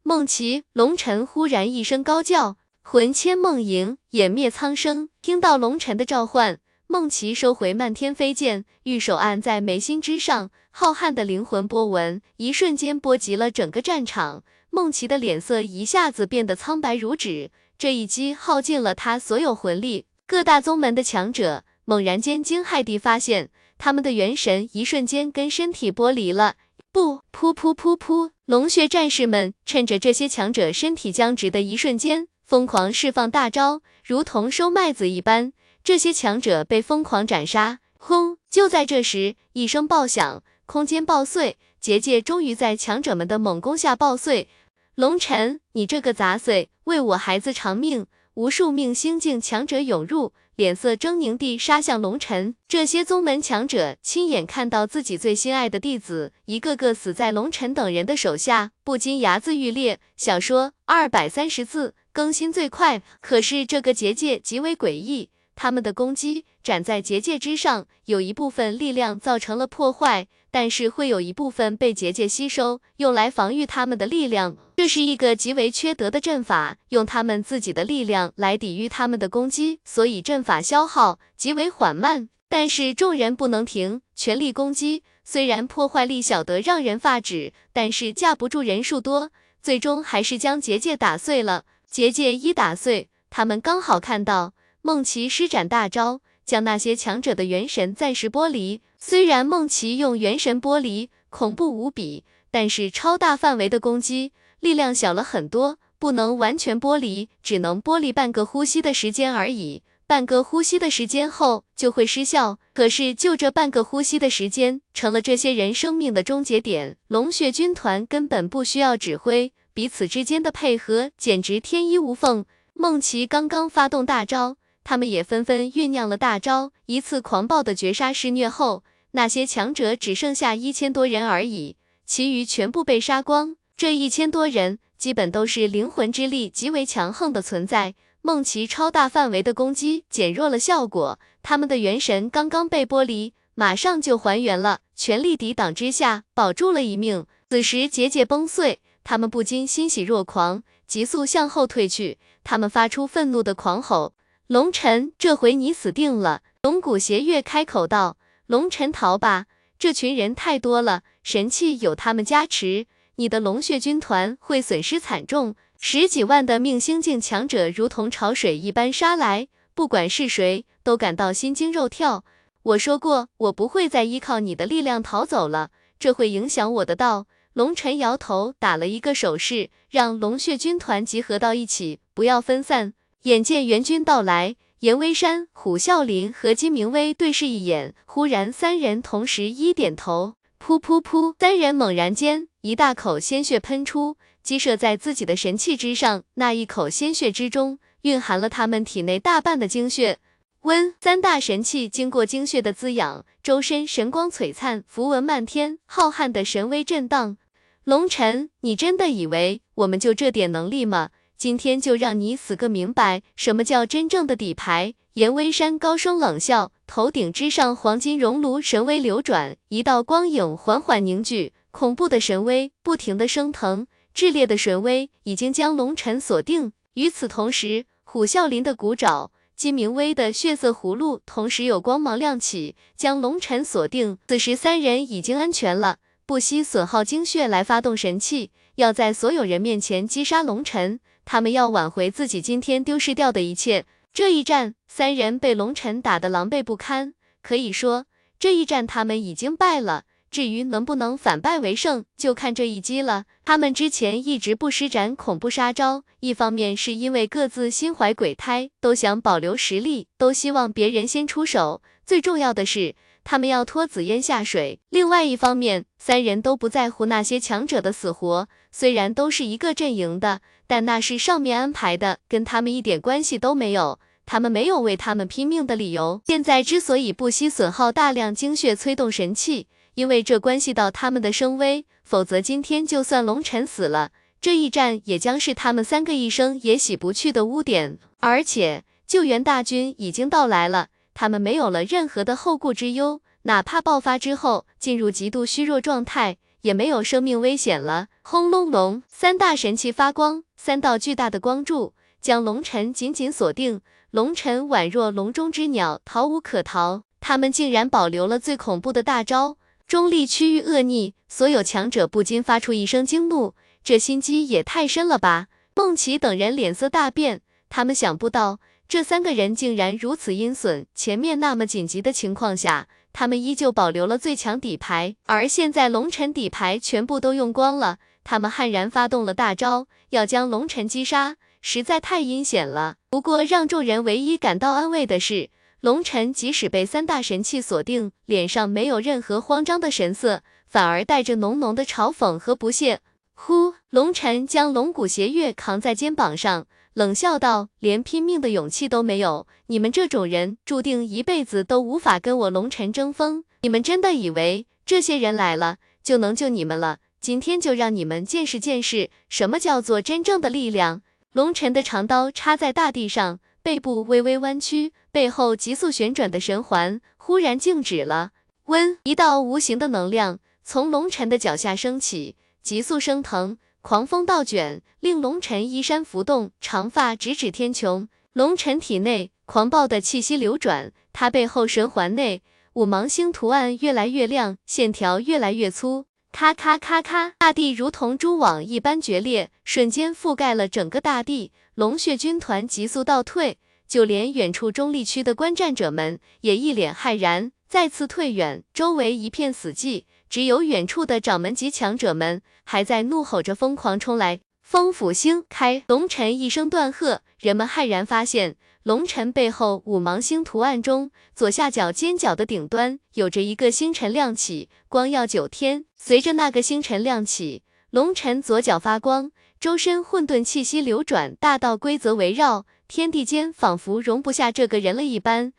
梦奇、龙尘忽然一声高叫，魂牵梦萦，湮灭苍生。听到龙尘的召唤，梦奇收回漫天飞剑，玉手按在眉心之上，浩瀚的灵魂波纹一瞬间波及了整个战场。梦奇的脸色一下子变得苍白如纸。这一击耗尽了他所有魂力，各大宗门的强者猛然间惊骇地发现，他们的元神一瞬间跟身体剥离了。不，噗噗噗噗！龙血战士们趁着这些强者身体僵直的一瞬间，疯狂释放大招，如同收麦子一般。这些强者被疯狂斩杀。轰！就在这时，一声爆响，空间爆碎，结界终于在强者们的猛攻下爆碎。龙尘，你这个杂碎，为我孩子偿命！无数命星境强者涌入，脸色狰狞地杀向龙尘。这些宗门强者亲眼看到自己最心爱的弟子一个个死在龙尘等人的手下，不禁牙眦欲裂。小说二百三十字更新最快，可是这个结界极为诡异。他们的攻击斩在结界之上，有一部分力量造成了破坏，但是会有一部分被结界吸收，用来防御他们的力量。这是一个极为缺德的阵法，用他们自己的力量来抵御他们的攻击，所以阵法消耗极为缓慢。但是众人不能停，全力攻击。虽然破坏力小得让人发指，但是架不住人数多，最终还是将结界打碎了。结界一打碎，他们刚好看到。梦奇施展大招，将那些强者的元神暂时剥离。虽然梦奇用元神剥离恐怖无比，但是超大范围的攻击力量小了很多，不能完全剥离，只能剥离半个呼吸的时间而已。半个呼吸的时间后就会失效。可是就这半个呼吸的时间，成了这些人生命的终结点。龙血军团根本不需要指挥，彼此之间的配合简直天衣无缝。梦奇刚刚发动大招。他们也纷纷酝酿了大招，一次狂暴的绝杀施虐后，那些强者只剩下一千多人而已，其余全部被杀光。这一千多人基本都是灵魂之力极为强横的存在，梦奇超大范围的攻击减弱了效果，他们的元神刚刚被剥离，马上就还原了，全力抵挡之下保住了一命。此时结界崩碎，他们不禁欣喜若狂，急速向后退去，他们发出愤怒的狂吼。龙尘，这回你死定了！龙骨邪月开口道：“龙尘，逃吧！这群人太多了，神器有他们加持，你的龙血军团会损失惨重。十几万的命星境强者如同潮水一般杀来，不管是谁，都感到心惊肉跳。我说过，我不会再依靠你的力量逃走了，这会影响我的道。”龙尘摇头，打了一个手势，让龙血军团集合到一起，不要分散。眼见援军到来，严威山、虎啸林和金明威对视一眼，忽然三人同时一点头，噗噗噗，三人猛然间一大口鲜血喷出，击射在自己的神器之上。那一口鲜血之中，蕴含了他们体内大半的精血。温三大神器经过精血的滋养，周身神光璀璨，符文漫天，浩瀚的神威震荡。龙尘，你真的以为我们就这点能力吗？今天就让你死个明白，什么叫真正的底牌！严威山高声冷笑，头顶之上黄金熔炉神威流转，一道光影缓缓凝聚，恐怖的神威不停的升腾，炽烈的神威已经将龙尘锁定。与此同时，虎啸林的骨爪。金明威的血色葫芦同时有光芒亮起，将龙尘锁定。此时三人已经安全了，不惜损耗精血来发动神器，要在所有人面前击杀龙尘。他们要挽回自己今天丢失掉的一切。这一战，三人被龙尘打得狼狈不堪，可以说这一战他们已经败了。至于能不能反败为胜，就看这一击了。他们之前一直不施展恐怖杀招，一方面是因为各自心怀鬼胎，都想保留实力，都希望别人先出手。最重要的是，他们要拖紫嫣下水。另外一方面，三人都不在乎那些强者的死活。虽然都是一个阵营的，但那是上面安排的，跟他们一点关系都没有。他们没有为他们拼命的理由。现在之所以不惜损耗大量精血催动神器，因为这关系到他们的声威，否则今天就算龙尘死了，这一战也将是他们三个一生也洗不去的污点。而且救援大军已经到来了，他们没有了任何的后顾之忧，哪怕爆发之后进入极度虚弱状态，也没有生命危险了。轰隆隆，三大神器发光，三道巨大的光柱将龙尘紧紧锁定，龙尘宛若笼中之鸟，逃无可逃。他们竟然保留了最恐怖的大招。中立区域恶逆，所有强者不禁发出一声惊怒，这心机也太深了吧！孟琪等人脸色大变，他们想不到这三个人竟然如此阴损。前面那么紧急的情况下，他们依旧保留了最强底牌，而现在龙尘底牌全部都用光了，他们悍然发动了大招，要将龙尘击杀，实在太阴险了。不过让众人唯一感到安慰的是。龙尘即使被三大神器锁定，脸上没有任何慌张的神色，反而带着浓浓的嘲讽和不屑。呼，龙尘将龙骨邪月扛在肩膀上，冷笑道：“连拼命的勇气都没有，你们这种人注定一辈子都无法跟我龙尘争锋。你们真的以为这些人来了就能救你们了？今天就让你们见识见识什么叫做真正的力量。”龙尘的长刀插在大地上。背部微微弯曲，背后急速旋转的神环忽然静止了。温，一道无形的能量从龙尘的脚下升起，急速升腾，狂风倒卷，令龙尘衣衫浮动，长发直指天穹。龙尘体内狂暴的气息流转，他背后神环内五芒星图案越来越亮，线条越来越粗。咔咔咔咔，大地如同蛛网一般决裂，瞬间覆盖了整个大地。龙血军团急速倒退，就连远处中立区的观战者们也一脸骇然，再次退远，周围一片死寂，只有远处的掌门级强者们还在怒吼着疯狂冲来。风府星开，龙尘一声断喝，人们骇然发现，龙尘背后五芒星图案中左下角尖角的顶端有着一个星辰亮起，光耀九天。随着那个星辰亮起，龙尘左脚发光。周身混沌气息流转，大道规则围绕，天地间仿佛容不下这个人了一般。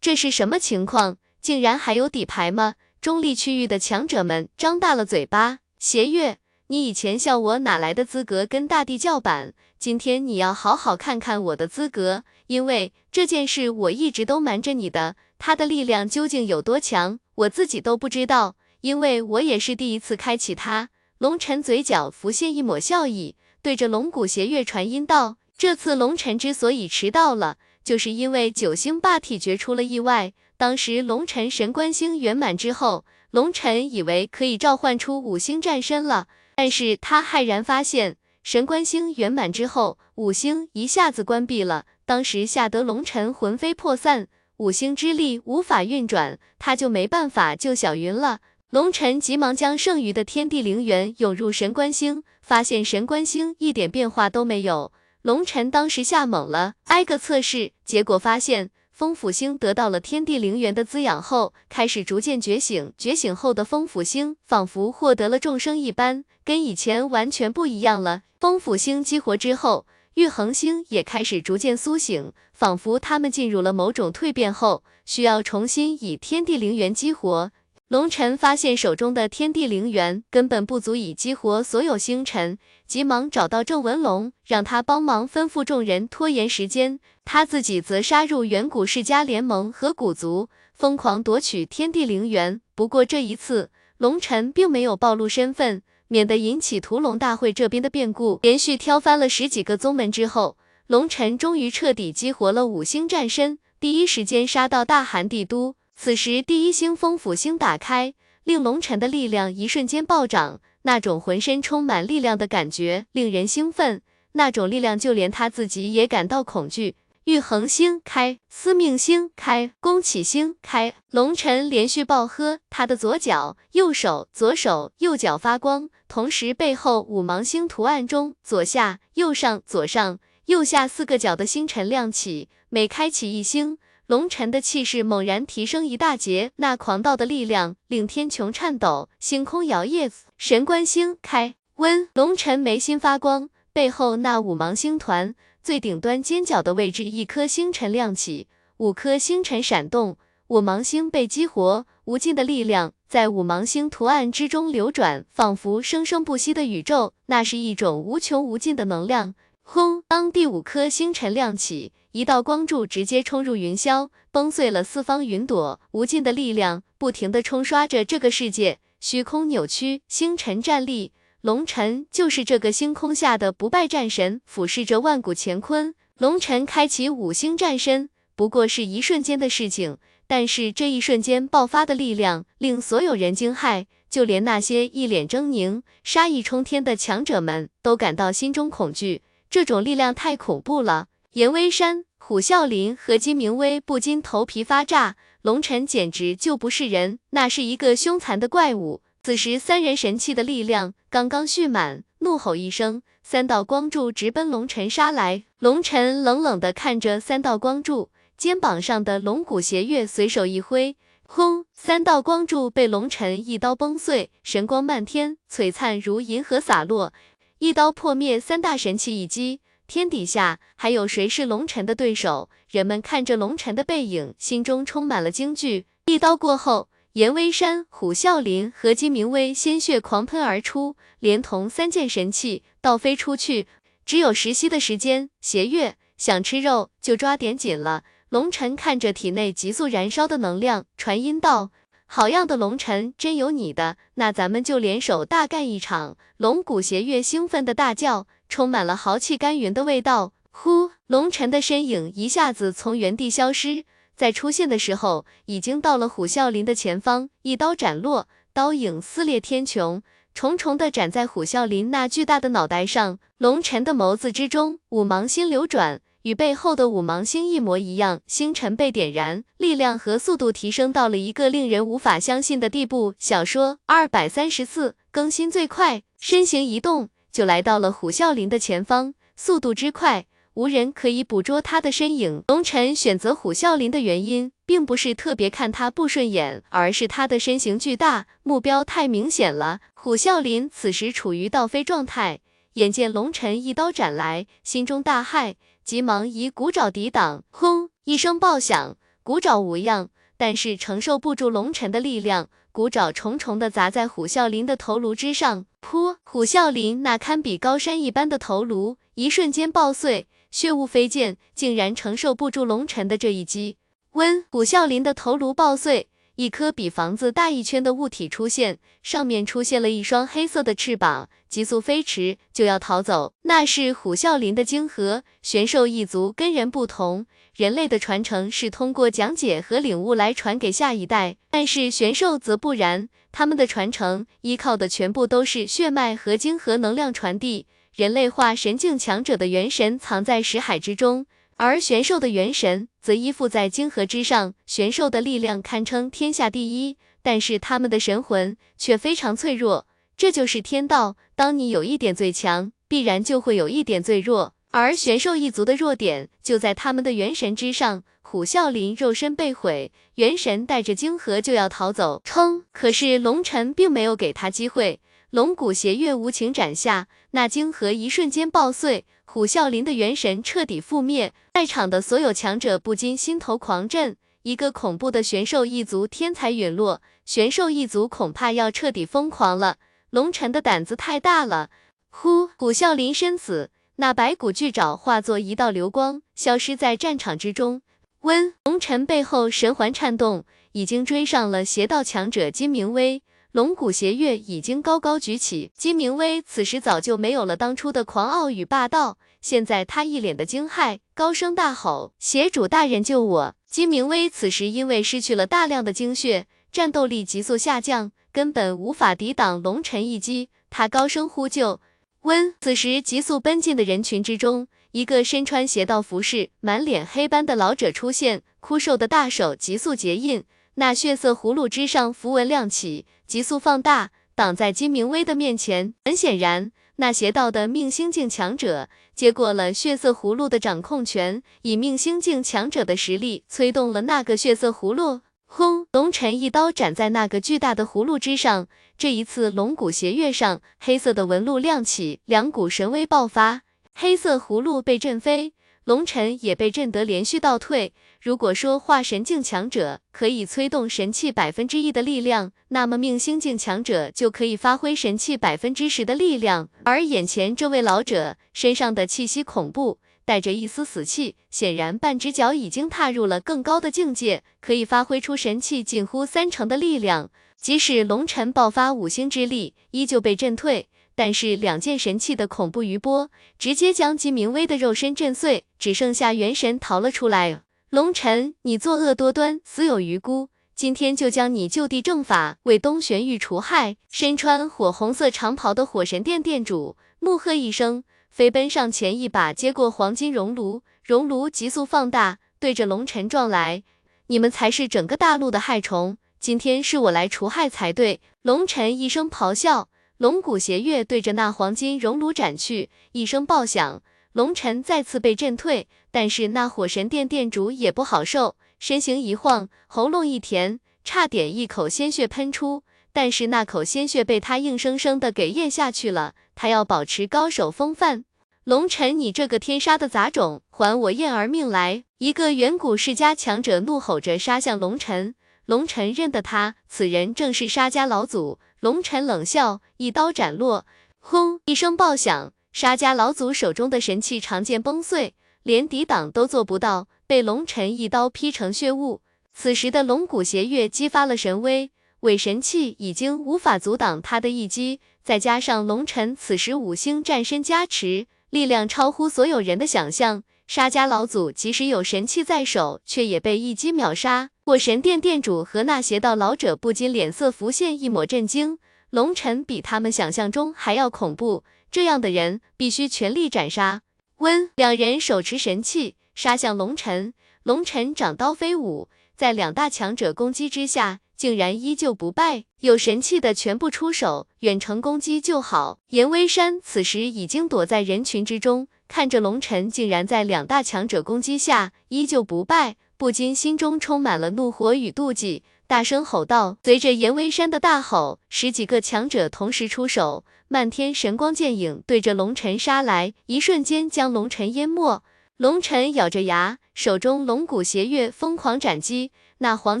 这是什么情况？竟然还有底牌吗？中立区域的强者们张大了嘴巴。邪月，你以前笑我哪来的资格跟大地叫板？今天你要好好看看我的资格，因为这件事我一直都瞒着你的。他的力量究竟有多强，我自己都不知道，因为我也是第一次开启它。龙尘嘴角浮现一抹笑意。对着龙骨邪月传音道：“这次龙尘之所以迟到了，就是因为九星霸体诀出了意外。当时龙尘神官星圆满之后，龙尘以为可以召唤出五星战身了，但是他骇然发现，神官星圆满之后，五星一下子关闭了。当时吓得龙尘魂飞魄散，五星之力无法运转，他就没办法救小云了。”龙尘急忙将剩余的天地灵元涌入神官星，发现神官星一点变化都没有。龙尘当时吓懵了，挨个测试，结果发现风府星得到了天地灵元的滋养后，开始逐渐觉醒。觉醒后的风府星仿佛获得了众生一般，跟以前完全不一样了。风府星激活之后，玉衡星也开始逐渐苏醒，仿佛他们进入了某种蜕变后，需要重新以天地灵元激活。龙尘发现手中的天地灵元根本不足以激活所有星辰，急忙找到郑文龙，让他帮忙吩咐众人拖延时间，他自己则杀入远古世家联盟和古族，疯狂夺取天地灵元。不过这一次，龙尘并没有暴露身份，免得引起屠龙大会这边的变故。连续挑翻了十几个宗门之后，龙晨终于彻底激活了五星战身，第一时间杀到大寒帝都。此时，第一星风府星打开，令龙晨的力量一瞬间暴涨。那种浑身充满力量的感觉令人兴奋，那种力量就连他自己也感到恐惧。玉恒星开，司命星开，宫启星开。龙晨连续暴喝，他的左脚、右手、左手、右脚发光，同时背后五芒星图案中，左下、右上、左上、右下四个角的星辰亮起，每开启一星。龙晨的气势猛然提升一大截，那狂暴的力量令天穹颤抖，星空摇曳。神官星开，温龙辰眉心发光，背后那五芒星团最顶端尖角的位置，一颗星辰亮起，五颗星辰闪动，五芒星被激活，无尽的力量在五芒星图案之中流转，仿佛生生不息的宇宙。那是一种无穷无尽的能量。轰！当第五颗星辰亮起。一道光柱直接冲入云霄，崩碎了四方云朵。无尽的力量不停地冲刷着这个世界，虚空扭曲，星辰站立。龙尘就是这个星空下的不败战神，俯视着万古乾坤。龙尘开启五星战身，不过是一瞬间的事情，但是这一瞬间爆发的力量令所有人惊骇，就连那些一脸狰狞、杀意冲天的强者们都感到心中恐惧。这种力量太恐怖了。严威山、虎啸林和金明威不禁头皮发炸，龙尘简直就不是人，那是一个凶残的怪物。此时三人神器的力量刚刚蓄满，怒吼一声，三道光柱直奔龙尘杀来。龙尘冷冷的看着三道光柱，肩膀上的龙骨斜月随手一挥，轰！三道光柱被龙尘一刀崩碎，神光漫天，璀璨如银河洒落，一刀破灭三大神器一击。天底下还有谁是龙尘的对手？人们看着龙尘的背影，心中充满了惊惧。一刀过后，严威山、虎啸林和金明威鲜血狂喷而出，连同三件神器倒飞出去。只有十息的时间，邪月想吃肉就抓点紧了。龙尘看着体内急速燃烧的能量，传音道：“好样的，龙尘，真有你的！那咱们就联手大干一场！”龙骨邪月兴奋的大叫。充满了豪气干云的味道。呼，龙尘的身影一下子从原地消失，在出现的时候，已经到了虎啸林的前方，一刀斩落，刀影撕裂天穹，重重的斩在虎啸林那巨大的脑袋上。龙尘的眸子之中，五芒星流转，与背后的五芒星一模一样，星辰被点燃，力量和速度提升到了一个令人无法相信的地步。小说二百三十四更新最快，身形一动。就来到了虎啸林的前方，速度之快，无人可以捕捉他的身影。龙尘选择虎啸林的原因，并不是特别看他不顺眼，而是他的身形巨大，目标太明显了。虎啸林此时处于倒飞状态，眼见龙尘一刀斩来，心中大骇，急忙以骨爪抵挡。轰！一声爆响，骨爪无恙，但是承受不住龙尘的力量。骨爪重重的砸在虎啸林的头颅之上，噗！虎啸林那堪比高山一般的头颅一瞬间爆碎，血雾飞溅，竟然承受不住龙尘的这一击。温！虎啸林的头颅爆碎，一颗比房子大一圈的物体出现，上面出现了一双黑色的翅膀，急速飞驰，就要逃走。那是虎啸林的晶核。玄兽一族跟人不同。人类的传承是通过讲解和领悟来传给下一代，但是玄兽则不然，他们的传承依靠的全部都是血脉和晶核能量传递。人类化神境强者的元神藏在识海之中，而玄兽的元神则依附在晶核之上。玄兽的力量堪称天下第一，但是他们的神魂却非常脆弱，这就是天道。当你有一点最强，必然就会有一点最弱。而玄兽一族的弱点就在他们的元神之上。虎啸林肉身被毁，元神带着晶核就要逃走，冲！可是龙尘并没有给他机会，龙骨邪月无情斩下，那晶核一瞬间爆碎，虎啸林的元神彻底覆灭。在场的所有强者不禁心头狂震，一个恐怖的玄兽一族天才陨落，玄兽一族恐怕要彻底疯狂了。龙尘的胆子太大了，呼！虎啸林身死。那白骨巨爪化作一道流光，消失在战场之中。温龙尘背后神环颤动，已经追上了邪道强者金明威。龙骨邪月已经高高举起。金明威此时早就没有了当初的狂傲与霸道，现在他一脸的惊骇，高声大吼：“邪主大人救我！”金明威此时因为失去了大量的精血，战斗力急速下降，根本无法抵挡龙尘一击。他高声呼救。温，此时急速奔进的人群之中。一个身穿邪道服饰、满脸黑斑的老者出现，枯瘦的大手急速结印，那血色葫芦之上符文亮起，急速放大，挡在金明威的面前。很显然，那邪道的命星境强者接过了血色葫芦的掌控权，以命星境强者的实力催动了那个血色葫芦。轰！龙尘一刀斩在那个巨大的葫芦之上，这一次龙骨邪月上黑色的纹路亮起，两股神威爆发。黑色葫芦被震飞，龙尘也被震得连续倒退。如果说化神境强者可以催动神器百分之一的力量，那么命星境强者就可以发挥神器百分之十的力量。而眼前这位老者身上的气息恐怖，带着一丝死气，显然半只脚已经踏入了更高的境界，可以发挥出神器近乎三成的力量。即使龙尘爆发五星之力，依旧被震退。但是两件神器的恐怖余波，直接将金明威的肉身震碎，只剩下元神逃了出来。龙尘，你作恶多端，死有余辜，今天就将你就地正法，为东玄域除害。身穿火红色长袍的火神殿殿主怒喝一声，飞奔上前，一把接过黄金熔炉，熔炉急速放大，对着龙尘撞来。你们才是整个大陆的害虫，今天是我来除害才对。龙尘一声咆哮。龙骨邪月对着那黄金熔炉斩去，一声爆响，龙尘再次被震退。但是那火神殿殿主也不好受，身形一晃，喉咙一甜，差点一口鲜血喷出。但是那口鲜血被他硬生生的给咽下去了。他要保持高手风范。龙尘，你这个天杀的杂种，还我燕儿命来！一个远古世家强者怒吼着杀向龙尘。龙尘认得他，此人正是沙家老祖。龙尘冷笑，一刀斩落，轰一声爆响，沙家老祖手中的神器长剑崩碎，连抵挡都做不到，被龙尘一刀劈成血雾。此时的龙骨邪月激发了神威，伪神器已经无法阻挡他的一击，再加上龙尘此时五星战身加持，力量超乎所有人的想象。沙家老祖即使有神器在手，却也被一击秒杀。火神殿殿主和那邪道老者不禁脸色浮现一抹震惊。龙尘比他们想象中还要恐怖，这样的人必须全力斩杀。温两人手持神器杀向龙尘，龙尘掌刀飞舞，在两大强者攻击之下，竟然依旧不败。有神器的全部出手，远程攻击就好。严威山此时已经躲在人群之中。看着龙尘竟然在两大强者攻击下依旧不败，不禁心中充满了怒火与妒忌，大声吼道。随着严威山的大吼，十几个强者同时出手，漫天神光剑影对着龙尘杀来，一瞬间将龙尘淹没。龙尘咬着牙，手中龙骨邪月疯狂斩击，那黄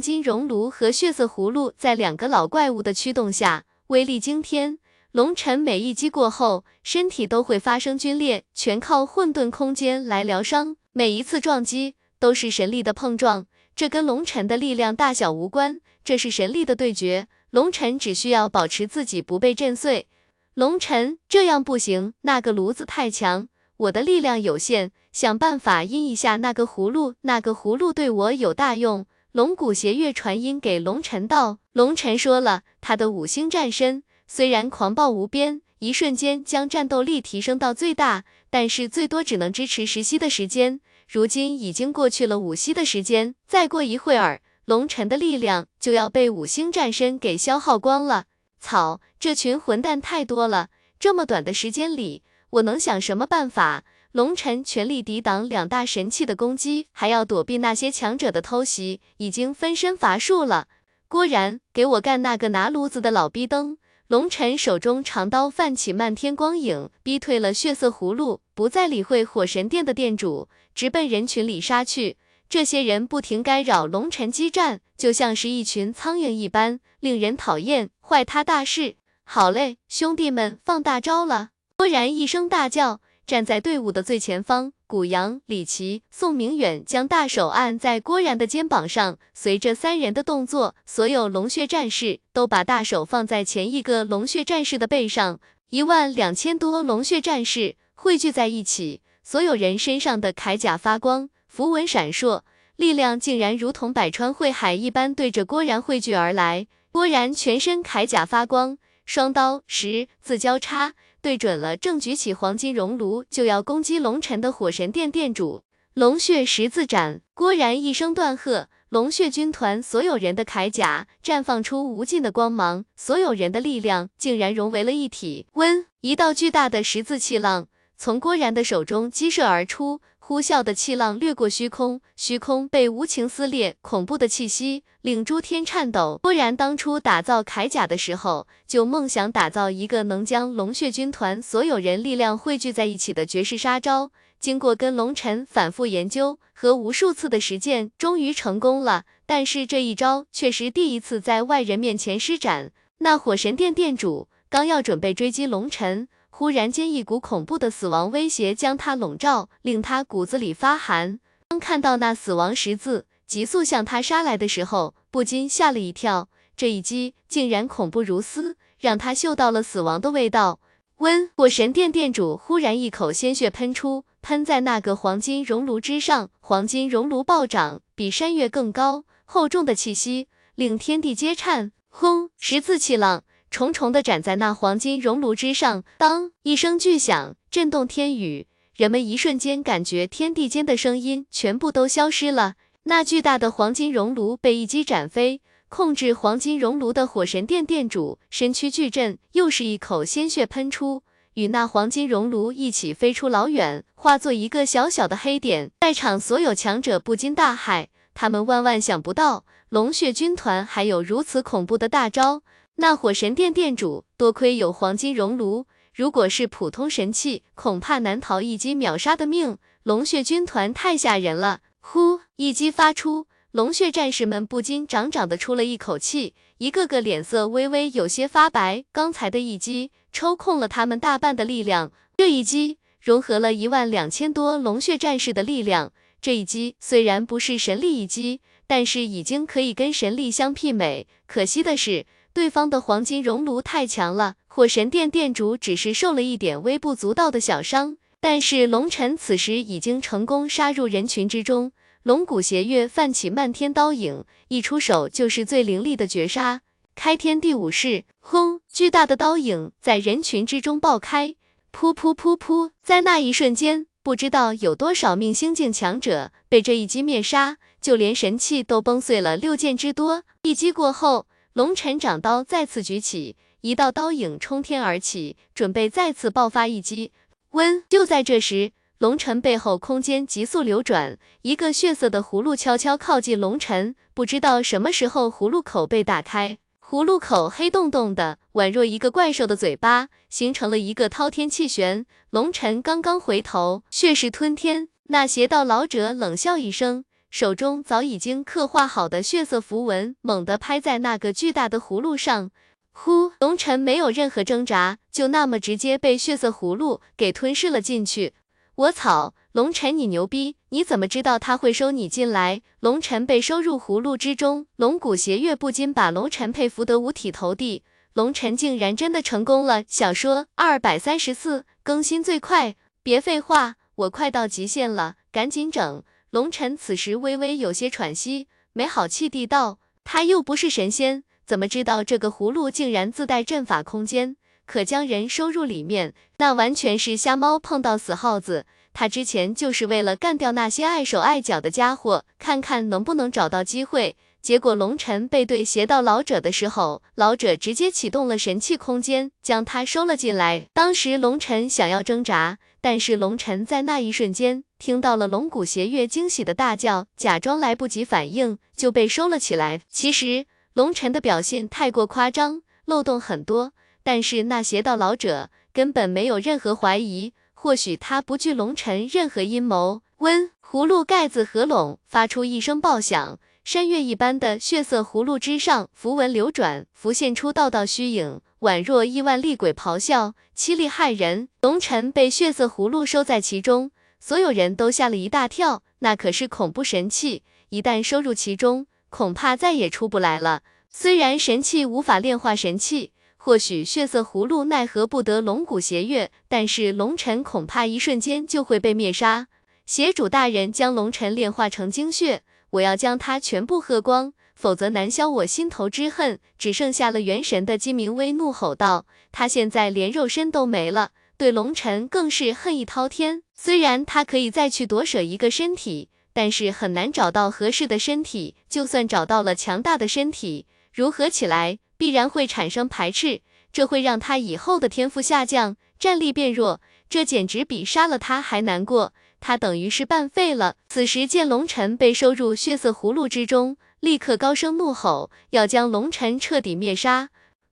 金熔炉和血色葫芦在两个老怪物的驱动下，威力惊天。龙尘每一击过后，身体都会发生皲裂，全靠混沌空间来疗伤。每一次撞击都是神力的碰撞，这跟龙尘的力量大小无关，这是神力的对决。龙尘只需要保持自己不被震碎。龙尘这样不行，那个炉子太强，我的力量有限，想办法阴一下那个葫芦，那个葫芦对我有大用。龙骨邪月传音给龙尘道，龙尘说了，他的五星战身。虽然狂暴无边，一瞬间将战斗力提升到最大，但是最多只能支持十息的时间。如今已经过去了五息的时间，再过一会儿，龙尘的力量就要被五星战身给消耗光了。草，这群混蛋太多了！这么短的时间里，我能想什么办法？龙尘全力抵挡两大神器的攻击，还要躲避那些强者的偷袭，已经分身乏术了。郭然，给我干那个拿炉子的老逼灯！龙尘手中长刀泛起漫天光影，逼退了血色葫芦，不再理会火神殿的殿主，直奔人群里杀去。这些人不停干扰龙尘激战，就像是一群苍蝇一般，令人讨厌，坏他大事。好嘞，兄弟们，放大招了！突然一声大叫，站在队伍的最前方。古阳、李琦、宋明远将大手按在郭然的肩膀上，随着三人的动作，所有龙血战士都把大手放在前一个龙血战士的背上。一万两千多龙血战士汇聚在一起，所有人身上的铠甲发光，符文闪烁，力量竟然如同百川汇海一般，对着郭然汇聚而来。郭然全身铠甲发光，双刀十字交叉。对准了正举起黄金熔炉就要攻击龙尘的火神殿殿主，龙血十字斩！郭然一声断喝，龙血军团所有人的铠甲绽放出无尽的光芒，所有人的力量竟然融为了一体。温，一道巨大的十字气浪从郭然的手中激射而出。呼啸的气浪掠过虚空，虚空被无情撕裂，恐怖的气息令诸天颤抖。不然当初打造铠甲的时候，就梦想打造一个能将龙血军团所有人力量汇聚在一起的绝世杀招。经过跟龙尘反复研究和无数次的实践，终于成功了。但是这一招却是第一次在外人面前施展。那火神殿殿主刚要准备追击龙尘。忽然间，一股恐怖的死亡威胁将他笼罩，令他骨子里发寒。当看到那死亡十字急速向他杀来的时候，不禁吓了一跳。这一击竟然恐怖如斯，让他嗅到了死亡的味道。温火神殿殿主忽然一口鲜血喷出，喷在那个黄金熔炉之上。黄金熔炉暴涨，比山岳更高，厚重的气息令天地皆颤。轰！十字气浪。重重的斩在那黄金熔炉之上，当一声巨响震动天宇，人们一瞬间感觉天地间的声音全部都消失了。那巨大的黄金熔炉被一击斩飞，控制黄金熔炉的火神殿殿主身躯巨震，又是一口鲜血喷出，与那黄金熔炉一起飞出老远，化作一个小小的黑点。在场所有强者不禁大骇，他们万万想不到龙血军团还有如此恐怖的大招。那火神殿殿主多亏有黄金熔炉，如果是普通神器，恐怕难逃一击秒杀的命。龙血军团太吓人了！呼，一击发出，龙血战士们不禁长长的出了一口气，一个个脸色微微有些发白。刚才的一击抽空了他们大半的力量，这一击融合了一万两千多龙血战士的力量。这一击虽然不是神力一击，但是已经可以跟神力相媲美。可惜的是。对方的黄金熔炉太强了，火神殿殿主只是受了一点微不足道的小伤，但是龙尘此时已经成功杀入人群之中。龙骨邪月泛起漫天刀影，一出手就是最凌厉的绝杀。开天第五式，轰！巨大的刀影在人群之中爆开，噗噗噗噗，在那一瞬间，不知道有多少命星境强者被这一击灭杀，就连神器都崩碎了六件之多。一击过后。龙尘掌刀再次举起，一道刀影冲天而起，准备再次爆发一击。温！就在这时，龙尘背后空间急速流转，一个血色的葫芦悄悄靠近龙尘。不知道什么时候，葫芦口被打开，葫芦口黑洞洞的，宛若一个怪兽的嘴巴，形成了一个滔天气旋。龙尘刚刚回头，血势吞天。那邪道老者冷笑一声。手中早已经刻画好的血色符文猛地拍在那个巨大的葫芦上，呼！龙尘没有任何挣扎，就那么直接被血色葫芦给吞噬了进去。我操！龙尘你牛逼，你怎么知道他会收你进来？龙尘被收入葫芦之中，龙骨邪月不禁把龙尘佩服得五体投地。龙尘竟然真的成功了！小说二百三十四更新最快，别废话，我快到极限了，赶紧整！龙尘此时微微有些喘息，没好气地道：“他又不是神仙，怎么知道这个葫芦竟然自带阵法空间，可将人收入里面？那完全是瞎猫碰到死耗子。他之前就是为了干掉那些碍手碍脚的家伙，看看能不能找到机会。结果龙尘背对邪道老者的时候，老者直接启动了神器空间，将他收了进来。当时龙尘想要挣扎。”但是龙尘在那一瞬间听到了龙骨邪月惊喜的大叫，假装来不及反应就被收了起来。其实龙尘的表现太过夸张，漏洞很多，但是那邪道老者根本没有任何怀疑，或许他不惧龙尘任何阴谋。温，葫芦盖子合拢，发出一声爆响，山岳一般的血色葫芦之上，符文流转，浮现出道道虚影，宛若亿万厉鬼咆哮，凄厉骇人。龙尘被血色葫芦收在其中，所有人都吓了一大跳。那可是恐怖神器，一旦收入其中，恐怕再也出不来了。虽然神器无法炼化神器，或许血色葫芦奈何不得龙骨邪月，但是龙尘恐怕一瞬间就会被灭杀。邪主大人将龙尘炼化成精血。我要将它全部喝光，否则难消我心头之恨。只剩下了元神的金明威怒吼道：“他现在连肉身都没了，对龙尘更是恨意滔天。虽然他可以再去夺舍一个身体，但是很难找到合适的身体。就算找到了强大的身体，如何起来，必然会产生排斥，这会让他以后的天赋下降，战力变弱。这简直比杀了他还难过。”他等于是半废了。此时见龙尘被收入血色葫芦之中，立刻高声怒吼，要将龙尘彻底灭杀。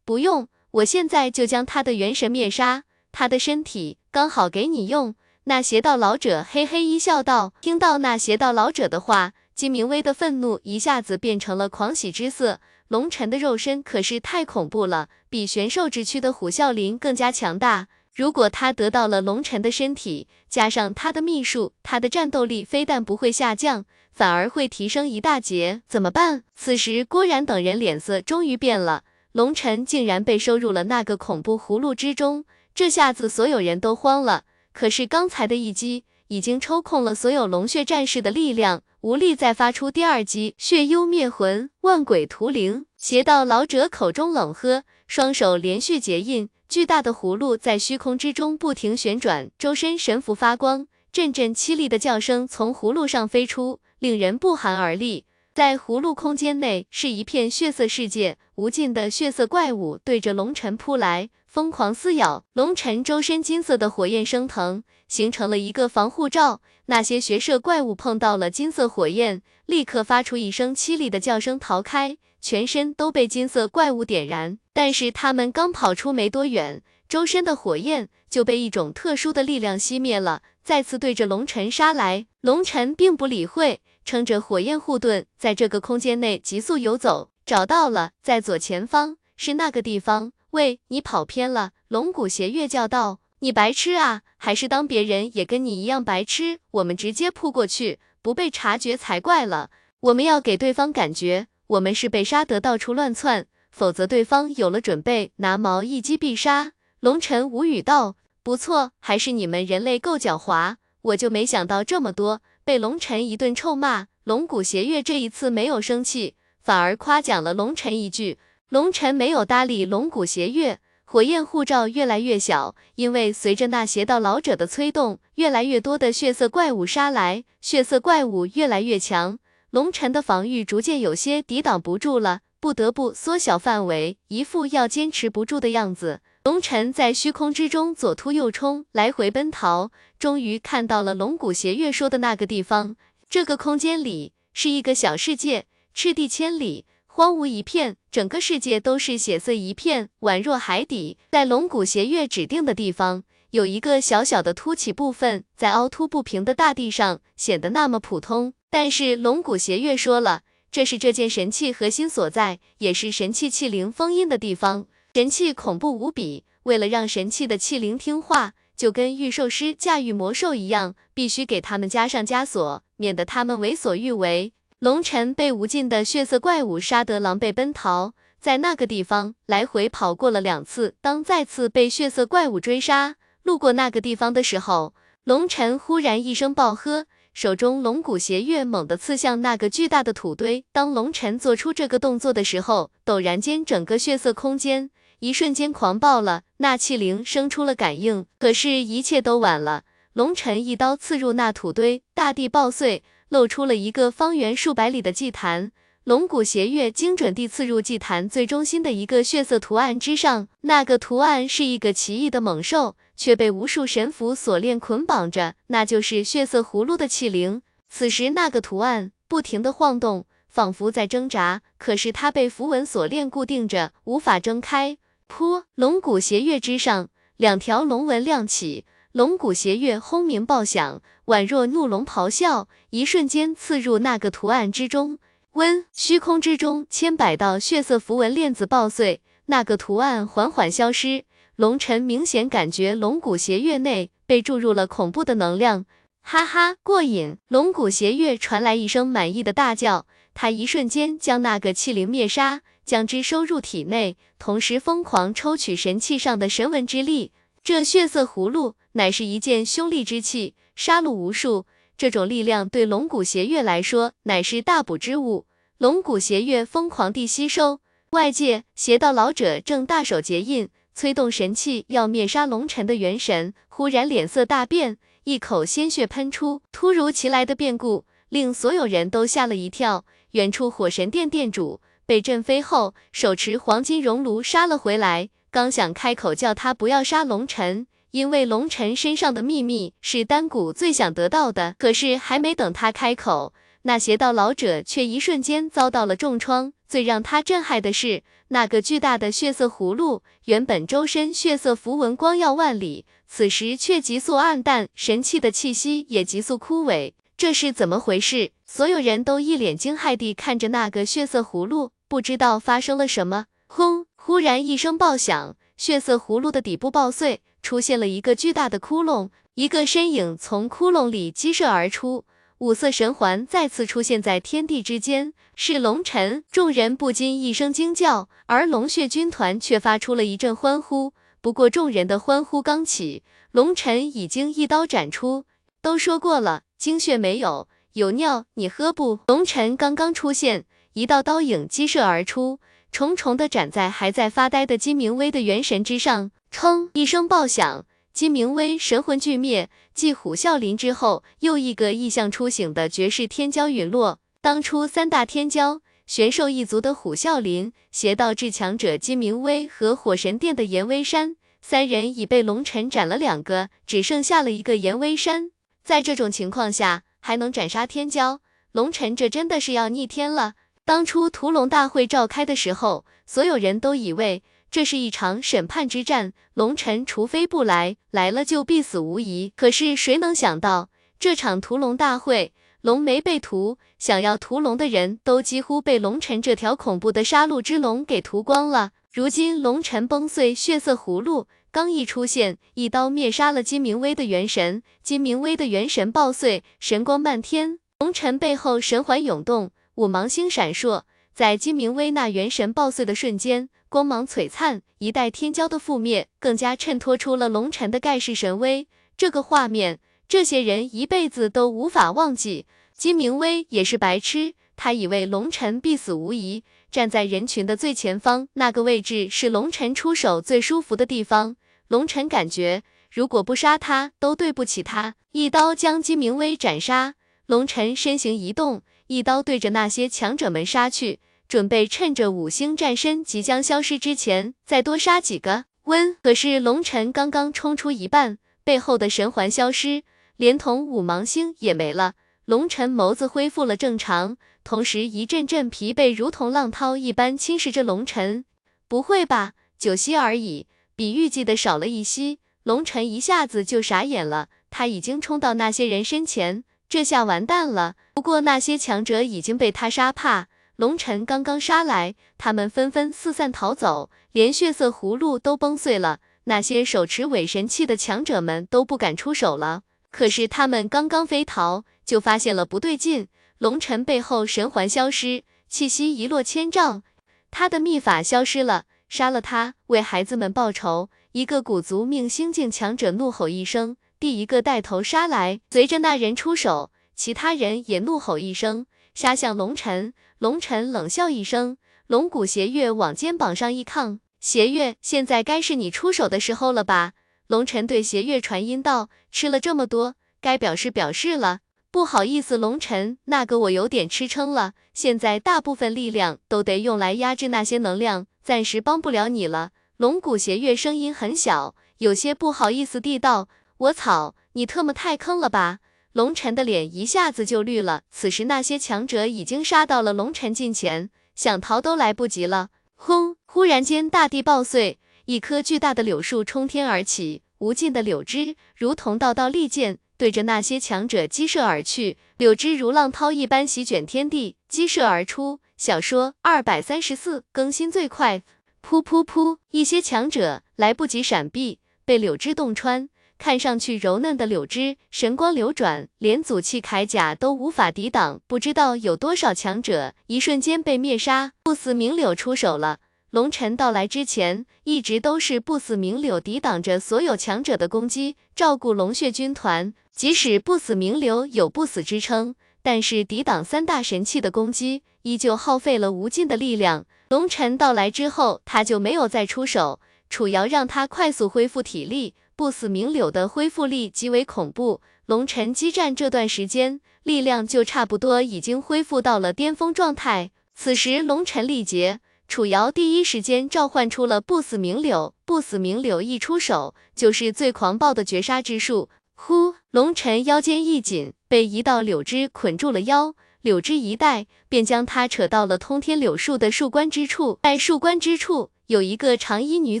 不用，我现在就将他的元神灭杀，他的身体刚好给你用。那邪道老者嘿嘿一笑道。听到那邪道老者的话，金明威的愤怒一下子变成了狂喜之色。龙尘的肉身可是太恐怖了，比玄兽之躯的虎啸林更加强大。如果他得到了龙尘的身体，加上他的秘术，他的战斗力非但不会下降，反而会提升一大截。怎么办？此时郭然等人脸色终于变了，龙尘竟然被收入了那个恐怖葫芦之中，这下子所有人都慌了。可是刚才的一击已经抽空了所有龙血战士的力量，无力再发出第二击。血幽灭魂，万鬼屠灵。邪道老者口中冷喝，双手连续结印。巨大的葫芦在虚空之中不停旋转，周身神符发光，阵阵凄厉的叫声从葫芦上飞出，令人不寒而栗。在葫芦空间内是一片血色世界，无尽的血色怪物对着龙尘扑来，疯狂撕咬。龙尘周身金色的火焰升腾，形成了一个防护罩。那些血色怪物碰到了金色火焰，立刻发出一声凄厉的叫声逃开。全身都被金色怪物点燃，但是他们刚跑出没多远，周身的火焰就被一种特殊的力量熄灭了，再次对着龙尘杀来。龙尘并不理会，撑着火焰护盾，在这个空间内急速游走，找到了，在左前方是那个地方。喂，你跑偏了！龙骨邪月叫道：“你白痴啊？还是当别人也跟你一样白痴？我们直接扑过去，不被察觉才怪了。我们要给对方感觉。”我们是被杀得到处乱窜，否则对方有了准备，拿矛一击必杀。龙尘无语道：“不错，还是你们人类够狡猾，我就没想到这么多。”被龙尘一顿臭骂，龙骨邪月这一次没有生气，反而夸奖了龙尘一句。龙尘没有搭理龙骨邪月，火焰护罩越来越小，因为随着那邪道老者的催动，越来越多的血色怪物杀来，血色怪物越来越强。龙尘的防御逐渐有些抵挡不住了，不得不缩小范围，一副要坚持不住的样子。龙尘在虚空之中左突右冲，来回奔逃，终于看到了龙骨邪月说的那个地方。这个空间里是一个小世界，赤地千里，荒芜一片，整个世界都是血色一片，宛若海底。在龙骨邪月指定的地方，有一个小小的凸起部分，在凹凸不平的大地上显得那么普通。但是龙骨邪月说了，这是这件神器核心所在，也是神器器灵封印的地方。神器恐怖无比，为了让神器的器灵听话，就跟御兽师驾驭魔兽一样，必须给他们加上枷锁，免得他们为所欲为。龙尘被无尽的血色怪物杀得狼狈奔逃，在那个地方来回跑过了两次。当再次被血色怪物追杀，路过那个地方的时候，龙尘忽然一声暴喝。手中龙骨邪月猛地刺向那个巨大的土堆。当龙尘做出这个动作的时候，陡然间，整个血色空间一瞬间狂暴了。那气灵生出了感应，可是，一切都晚了。龙尘一刀刺入那土堆，大地爆碎，露出了一个方圆数百里的祭坛。龙骨邪月精准地刺入祭坛最中心的一个血色图案之上，那个图案是一个奇异的猛兽，却被无数神符锁链捆绑着，那就是血色葫芦的器灵。此时，那个图案不停地晃动，仿佛在挣扎，可是它被符文锁链固定着，无法挣开。噗！龙骨邪月之上，两条龙纹亮起，龙骨邪月轰鸣爆响，宛若怒龙咆哮，一瞬间刺入那个图案之中。温虚空之中，千百道血色符文链子爆碎，那个图案缓缓消失。龙尘明显感觉龙骨邪月内被注入了恐怖的能量，哈哈，过瘾！龙骨邪月传来一声满意的大叫，他一瞬间将那个气灵灭杀，将之收入体内，同时疯狂抽取神器上的神纹之力。这血色葫芦乃是一件凶戾之器，杀戮无数。这种力量对龙骨邪月来说乃是大补之物。龙骨邪月疯狂地吸收。外界，邪道老者正大手结印。催动神器要灭杀龙尘的元神，忽然脸色大变，一口鲜血喷出。突如其来的变故令所有人都吓了一跳。远处火神殿殿主被震飞后，手持黄金熔炉杀了回来。刚想开口叫他不要杀龙尘，因为龙尘身上的秘密是丹谷最想得到的。可是还没等他开口，那邪道老者却一瞬间遭到了重创。最让他震撼的是。那个巨大的血色葫芦，原本周身血色符文光耀万里，此时却急速暗淡，神器的气息也急速枯萎。这是怎么回事？所有人都一脸惊骇地看着那个血色葫芦，不知道发生了什么。轰！忽然一声爆响，血色葫芦的底部爆碎，出现了一个巨大的窟窿，一个身影从窟窿里激射而出。五色神环再次出现在天地之间，是龙尘，众人不禁一声惊叫，而龙血军团却发出了一阵欢呼。不过众人的欢呼刚起，龙尘已经一刀斩出。都说过了，精血没有，有尿你喝不？龙尘刚刚出现，一道刀影激射而出，重重的斩在还在发呆的金明威的元神之上，砰！一声爆响。金明威神魂俱灭，继虎啸林之后，又一个异象出醒的绝世天骄陨落。当初三大天骄，玄兽一族的虎啸林、邪道至强者金明威和火神殿的严威山，三人已被龙尘斩了两个，只剩下了一个严威山。在这种情况下，还能斩杀天骄，龙尘这真的是要逆天了。当初屠龙大会召开的时候，所有人都以为。这是一场审判之战，龙尘除非不来，来了就必死无疑。可是谁能想到，这场屠龙大会，龙没被屠，想要屠龙的人都几乎被龙尘这条恐怖的杀戮之龙给屠光了。如今龙尘崩碎血色葫芦，刚一出现，一刀灭杀了金明威的元神，金明威的元神爆碎，神光漫天。龙尘背后神环涌动，五芒星闪烁，在金明威那元神爆碎的瞬间。光芒璀璨，一代天骄的覆灭更加衬托出了龙尘的盖世神威。这个画面，这些人一辈子都无法忘记。金明威也是白痴，他以为龙尘必死无疑，站在人群的最前方，那个位置是龙尘出手最舒服的地方。龙尘感觉，如果不杀他，都对不起他。一刀将金明威斩杀，龙尘身形一动，一刀对着那些强者们杀去。准备趁着五星战身即将消失之前，再多杀几个。温，可是龙尘刚刚冲出一半，背后的神环消失，连同五芒星也没了。龙尘眸子恢复了正常，同时一阵阵疲惫如同浪涛一般侵蚀着龙尘。不会吧，九息而已，比预计的少了一息。龙尘一下子就傻眼了，他已经冲到那些人身前，这下完蛋了。不过那些强者已经被他杀怕。龙尘刚刚杀来，他们纷纷四散逃走，连血色葫芦都崩碎了。那些手持伪神器的强者们都不敢出手了。可是他们刚刚飞逃，就发现了不对劲。龙尘背后神环消失，气息一落千丈，他的秘法消失了。杀了他，为孩子们报仇！一个古族命星境强者怒吼一声，第一个带头杀来。随着那人出手，其他人也怒吼一声，杀向龙尘。龙尘冷笑一声，龙骨邪月往肩膀上一抗，邪月，现在该是你出手的时候了吧？龙尘对邪月传音道，吃了这么多，该表示表示了。不好意思，龙尘，那个我有点吃撑了，现在大部分力量都得用来压制那些能量，暂时帮不了你了。龙骨邪月声音很小，有些不好意思地道，我操，你特么太坑了吧！龙尘的脸一下子就绿了。此时那些强者已经杀到了龙尘近前，想逃都来不及了。轰！忽然间，大地爆碎，一棵巨大的柳树冲天而起，无尽的柳枝如同道道利剑，对着那些强者激射而去，柳枝如浪涛一般席卷天地，激射而出。小说二百三十四更新最快，噗噗噗！一些强者来不及闪避，被柳枝洞穿。看上去柔嫩的柳枝，神光流转，连祖器铠甲都无法抵挡。不知道有多少强者一瞬间被灭杀。不死明柳出手了。龙尘到来之前，一直都是不死明柳抵挡着所有强者的攻击，照顾龙血军团。即使不死明柳有不死之称，但是抵挡三大神器的攻击，依旧耗费了无尽的力量。龙尘到来之后，他就没有再出手。楚瑶让他快速恢复体力，不死明柳的恢复力极为恐怖。龙尘激战这段时间，力量就差不多已经恢复到了巅峰状态。此时龙尘力竭。楚瑶第一时间召唤出了不死明柳，不死明柳一出手就是最狂暴的绝杀之术。呼，龙尘腰间一紧，被一道柳枝捆住了腰，柳枝一带便将他扯到了通天柳树的树冠之处。在树冠之处有一个长衣女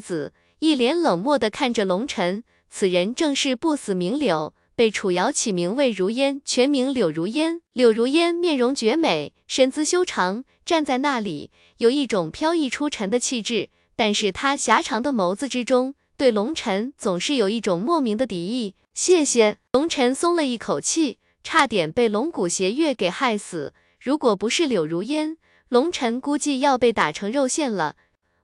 子，一脸冷漠的看着龙尘。此人正是不死名柳，被楚瑶起名为如烟，全名柳如烟。柳如烟面容绝美，身姿修长，站在那里。有一种飘逸出尘的气质，但是他狭长的眸子之中，对龙尘总是有一种莫名的敌意。谢谢，龙尘松了一口气，差点被龙骨邪月给害死。如果不是柳如烟，龙尘估计要被打成肉馅了。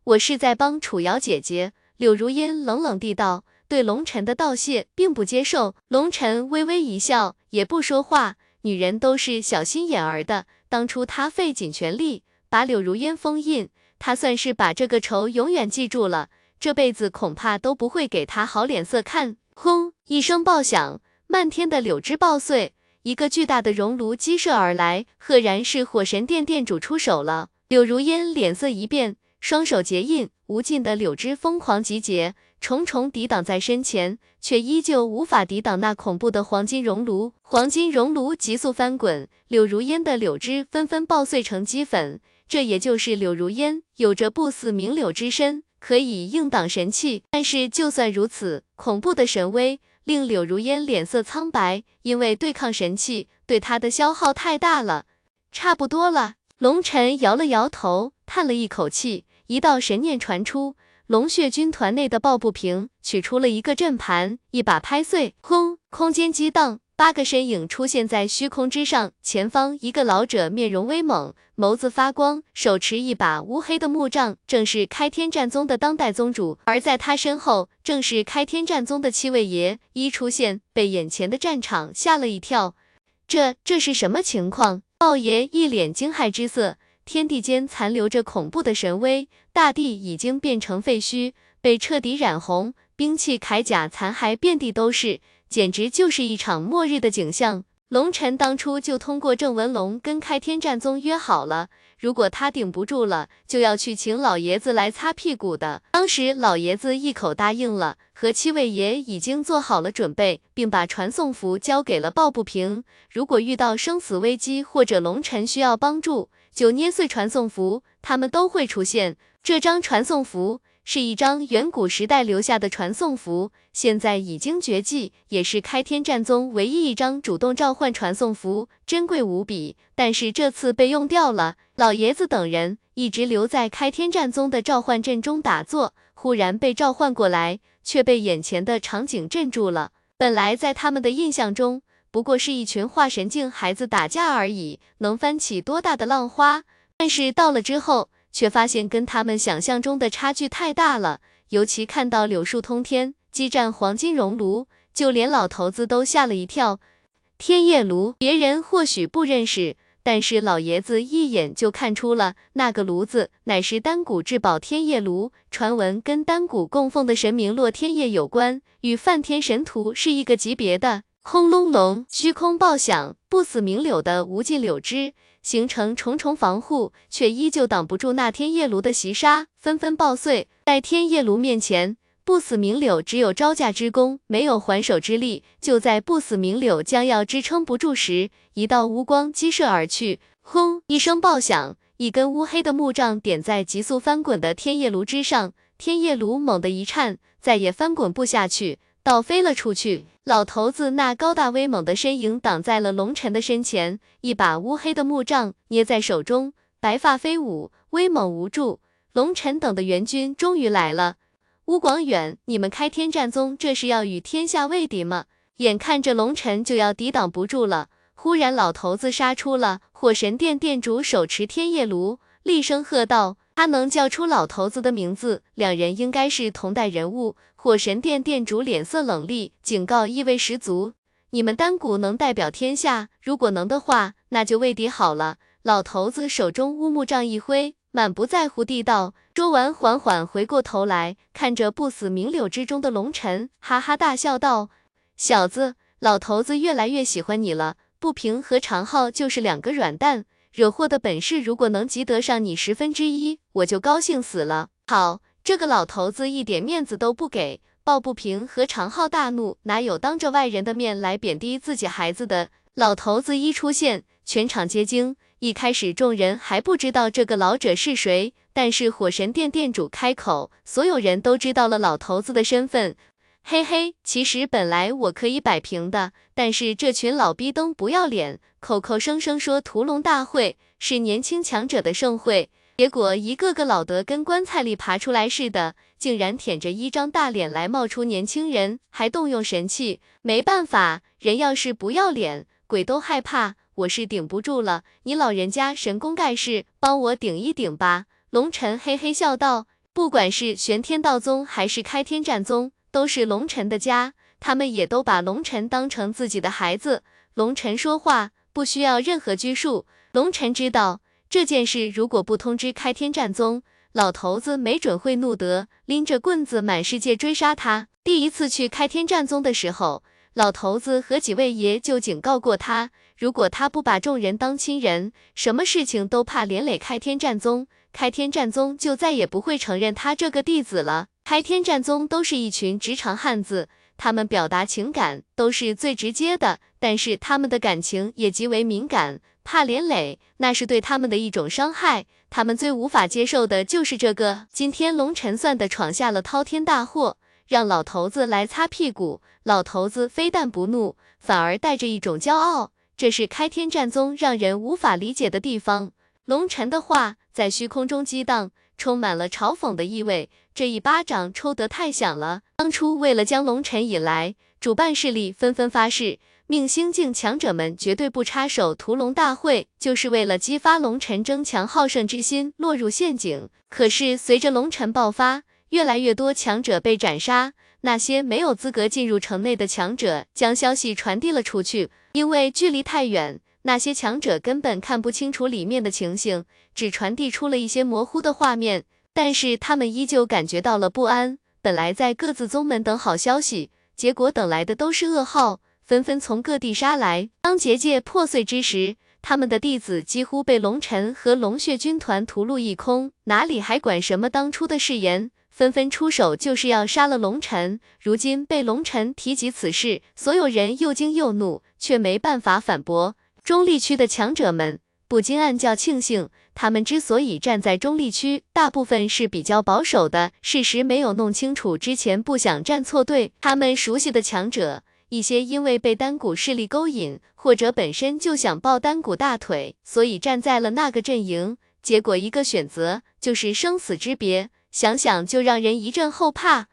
我是在帮楚瑶姐姐。柳如烟冷冷地道，对龙尘的道谢并不接受。龙尘微微一笑，也不说话。女人都是小心眼儿的，当初他费尽全力。把柳如烟封印，他算是把这个仇永远记住了，这辈子恐怕都不会给他好脸色看。轰！一声爆响，漫天的柳枝爆碎，一个巨大的熔炉激射而来，赫然是火神殿殿主出手了。柳如烟脸色一变，双手结印，无尽的柳枝疯狂集结，重重抵挡在身前，却依旧无法抵挡那恐怖的黄金熔炉。黄金熔炉急速翻滚，柳如烟的柳枝纷纷爆碎成齑粉。这也就是柳如烟有着不死明柳之身，可以硬挡神器。但是就算如此，恐怖的神威令柳如烟脸色苍白，因为对抗神器对他的消耗太大了。差不多了，龙尘摇了摇头，叹了一口气，一道神念传出，龙血军团内的抱不平取出了一个阵盘，一把拍碎，轰，空间激荡。八个身影出现在虚空之上，前方一个老者面容威猛，眸子发光，手持一把乌黑的木杖，正是开天战宗的当代宗主。而在他身后，正是开天战宗的七位爷。一出现，被眼前的战场吓了一跳。这这是什么情况？豹爷一脸惊骇之色。天地间残留着恐怖的神威，大地已经变成废墟，被彻底染红，兵器铠甲残骸遍地都是。简直就是一场末日的景象。龙尘当初就通过郑文龙跟开天战宗约好了，如果他顶不住了，就要去请老爷子来擦屁股的。当时老爷子一口答应了，和七位爷已经做好了准备，并把传送符交给了抱不平。如果遇到生死危机或者龙尘需要帮助，就捏碎传送符，他们都会出现。这张传送符。是一张远古时代留下的传送符，现在已经绝迹，也是开天战宗唯一一张主动召唤传送符，珍贵无比。但是这次被用掉了。老爷子等人一直留在开天战宗的召唤阵中打坐，忽然被召唤过来，却被眼前的场景镇住了。本来在他们的印象中，不过是一群化神境孩子打架而已，能翻起多大的浪花？但是到了之后。却发现跟他们想象中的差距太大了，尤其看到柳树通天激战黄金熔炉，就连老头子都吓了一跳。天夜炉，别人或许不认识，但是老爷子一眼就看出了，那个炉子乃是丹谷至宝天夜炉，传闻跟丹谷供奉的神明洛天夜有关，与梵天神图是一个级别的。轰隆隆，虚空爆响，不死明柳的无尽柳枝。形成重重防护，却依旧挡不住那天夜炉的袭杀，纷纷爆碎。在天夜炉面前，不死明柳只有招架之功，没有还手之力。就在不死明柳将要支撑不住时，一道乌光激射而去，轰！一声爆响，一根乌黑的木杖点在急速翻滚的天夜炉之上，天夜炉猛地一颤，再也翻滚不下去。倒飞了出去。老头子那高大威猛的身影挡在了龙尘的身前，一把乌黑的木杖捏在手中，白发飞舞，威猛无助。龙尘等的援军终于来了。乌广远，你们开天战宗这是要与天下为敌吗？眼看着龙尘就要抵挡不住了，忽然老头子杀出了。火神殿殿主手持天夜炉，厉声喝道。他能叫出老头子的名字，两人应该是同代人物。火神殿殿主脸色冷厉，警告意味十足。你们丹谷能代表天下，如果能的话，那就为敌好了。老头子手中乌木杖一挥，满不在乎地道。说完，缓缓回过头来，看着不死明柳之中的龙尘，哈哈大笑道：“小子，老头子越来越喜欢你了。不平和长浩就是两个软蛋。”惹祸的本事，如果能集得上你十分之一，我就高兴死了。好，这个老头子一点面子都不给。抱不平和长浩大怒，哪有当着外人的面来贬低自己孩子的？老头子一出现，全场皆惊。一开始众人还不知道这个老者是谁，但是火神殿殿主开口，所有人都知道了老头子的身份。嘿嘿，其实本来我可以摆平的，但是这群老逼灯不要脸，口口声声说屠龙大会是年轻强者的盛会，结果一个个老得跟棺材里爬出来似的，竟然舔着一张大脸来冒充年轻人，还动用神器。没办法，人要是不要脸，鬼都害怕。我是顶不住了，你老人家神功盖世，帮我顶一顶吧。龙尘嘿嘿笑道，不管是玄天道宗还是开天战宗。都是龙尘的家，他们也都把龙尘当成自己的孩子。龙尘说话不需要任何拘束。龙尘知道这件事如果不通知开天战宗，老头子没准会怒得拎着棍子满世界追杀他。第一次去开天战宗的时候，老头子和几位爷就警告过他，如果他不把众人当亲人，什么事情都怕连累开天战宗，开天战宗就再也不会承认他这个弟子了。开天战宗都是一群直肠汉子，他们表达情感都是最直接的，但是他们的感情也极为敏感，怕连累那是对他们的一种伤害。他们最无法接受的就是这个。今天龙尘算的闯下了滔天大祸，让老头子来擦屁股，老头子非但不怒，反而带着一种骄傲，这是开天战宗让人无法理解的地方。龙尘的话在虚空中激荡。充满了嘲讽的意味，这一巴掌抽得太响了。当初为了将龙尘引来，主办势力纷纷发誓，命星境强者们绝对不插手屠龙大会，就是为了激发龙尘争强好胜之心，落入陷阱。可是随着龙尘爆发，越来越多强者被斩杀，那些没有资格进入城内的强者将消息传递了出去，因为距离太远。那些强者根本看不清楚里面的情形，只传递出了一些模糊的画面，但是他们依旧感觉到了不安。本来在各自宗门等好消息，结果等来的都是噩耗，纷纷从各地杀来。当结界破碎之时，他们的弟子几乎被龙尘和龙血军团屠戮一空，哪里还管什么当初的誓言，纷纷出手就是要杀了龙尘。如今被龙尘提及此事，所有人又惊又怒，却没办法反驳。中立区的强者们不禁暗叫庆幸，他们之所以站在中立区，大部分是比较保守的，事实没有弄清楚之前不想站错队。他们熟悉的强者，一些因为被单股势力勾引，或者本身就想抱单股大腿，所以站在了那个阵营。结果一个选择就是生死之别，想想就让人一阵后怕。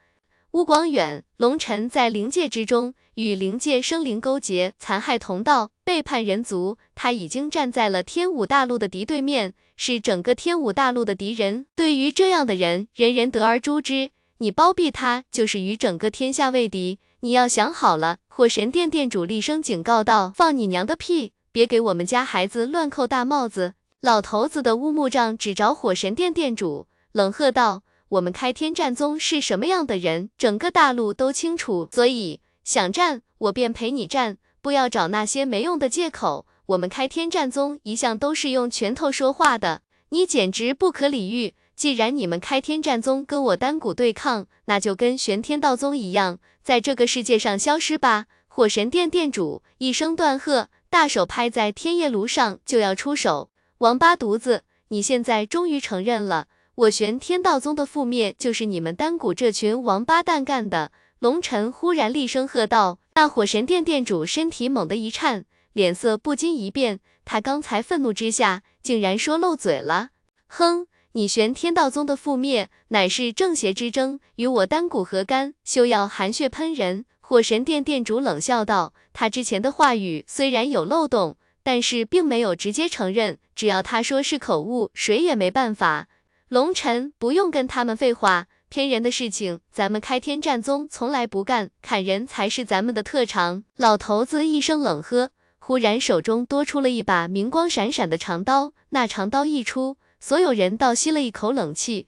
乌广远、龙尘在灵界之中。与灵界生灵勾结，残害同道，背叛人族，他已经站在了天武大陆的敌对面，是整个天武大陆的敌人。对于这样的人，人人得而诛之。你包庇他，就是与整个天下为敌。你要想好了。火神殿殿主厉声警告道：“放你娘的屁！别给我们家孩子乱扣大帽子！”老头子的乌木杖指着火神殿殿主，冷喝道：“我们开天战宗是什么样的人，整个大陆都清楚，所以。”想战，我便陪你战，不要找那些没用的借口。我们开天战宗一向都是用拳头说话的，你简直不可理喻。既然你们开天战宗跟我单股对抗，那就跟玄天道宗一样，在这个世界上消失吧！火神殿殿主一声断喝，大手拍在天夜炉上，就要出手。王八犊子，你现在终于承认了，我玄天道宗的覆灭就是你们单谷这群王八蛋干的。龙尘忽然厉声喝道。那火神殿殿主身体猛地一颤，脸色不禁一变。他刚才愤怒之下，竟然说漏嘴了。哼，你玄天道宗的覆灭，乃是正邪之争，与我丹谷何干？休要含血喷人！火神殿殿主冷笑道。他之前的话语虽然有漏洞，但是并没有直接承认。只要他说是口误，谁也没办法。龙尘，不用跟他们废话。骗人的事情，咱们开天战宗从来不干，砍人才是咱们的特长。老头子一声冷喝，忽然手中多出了一把明光闪闪的长刀。那长刀一出，所有人倒吸了一口冷气。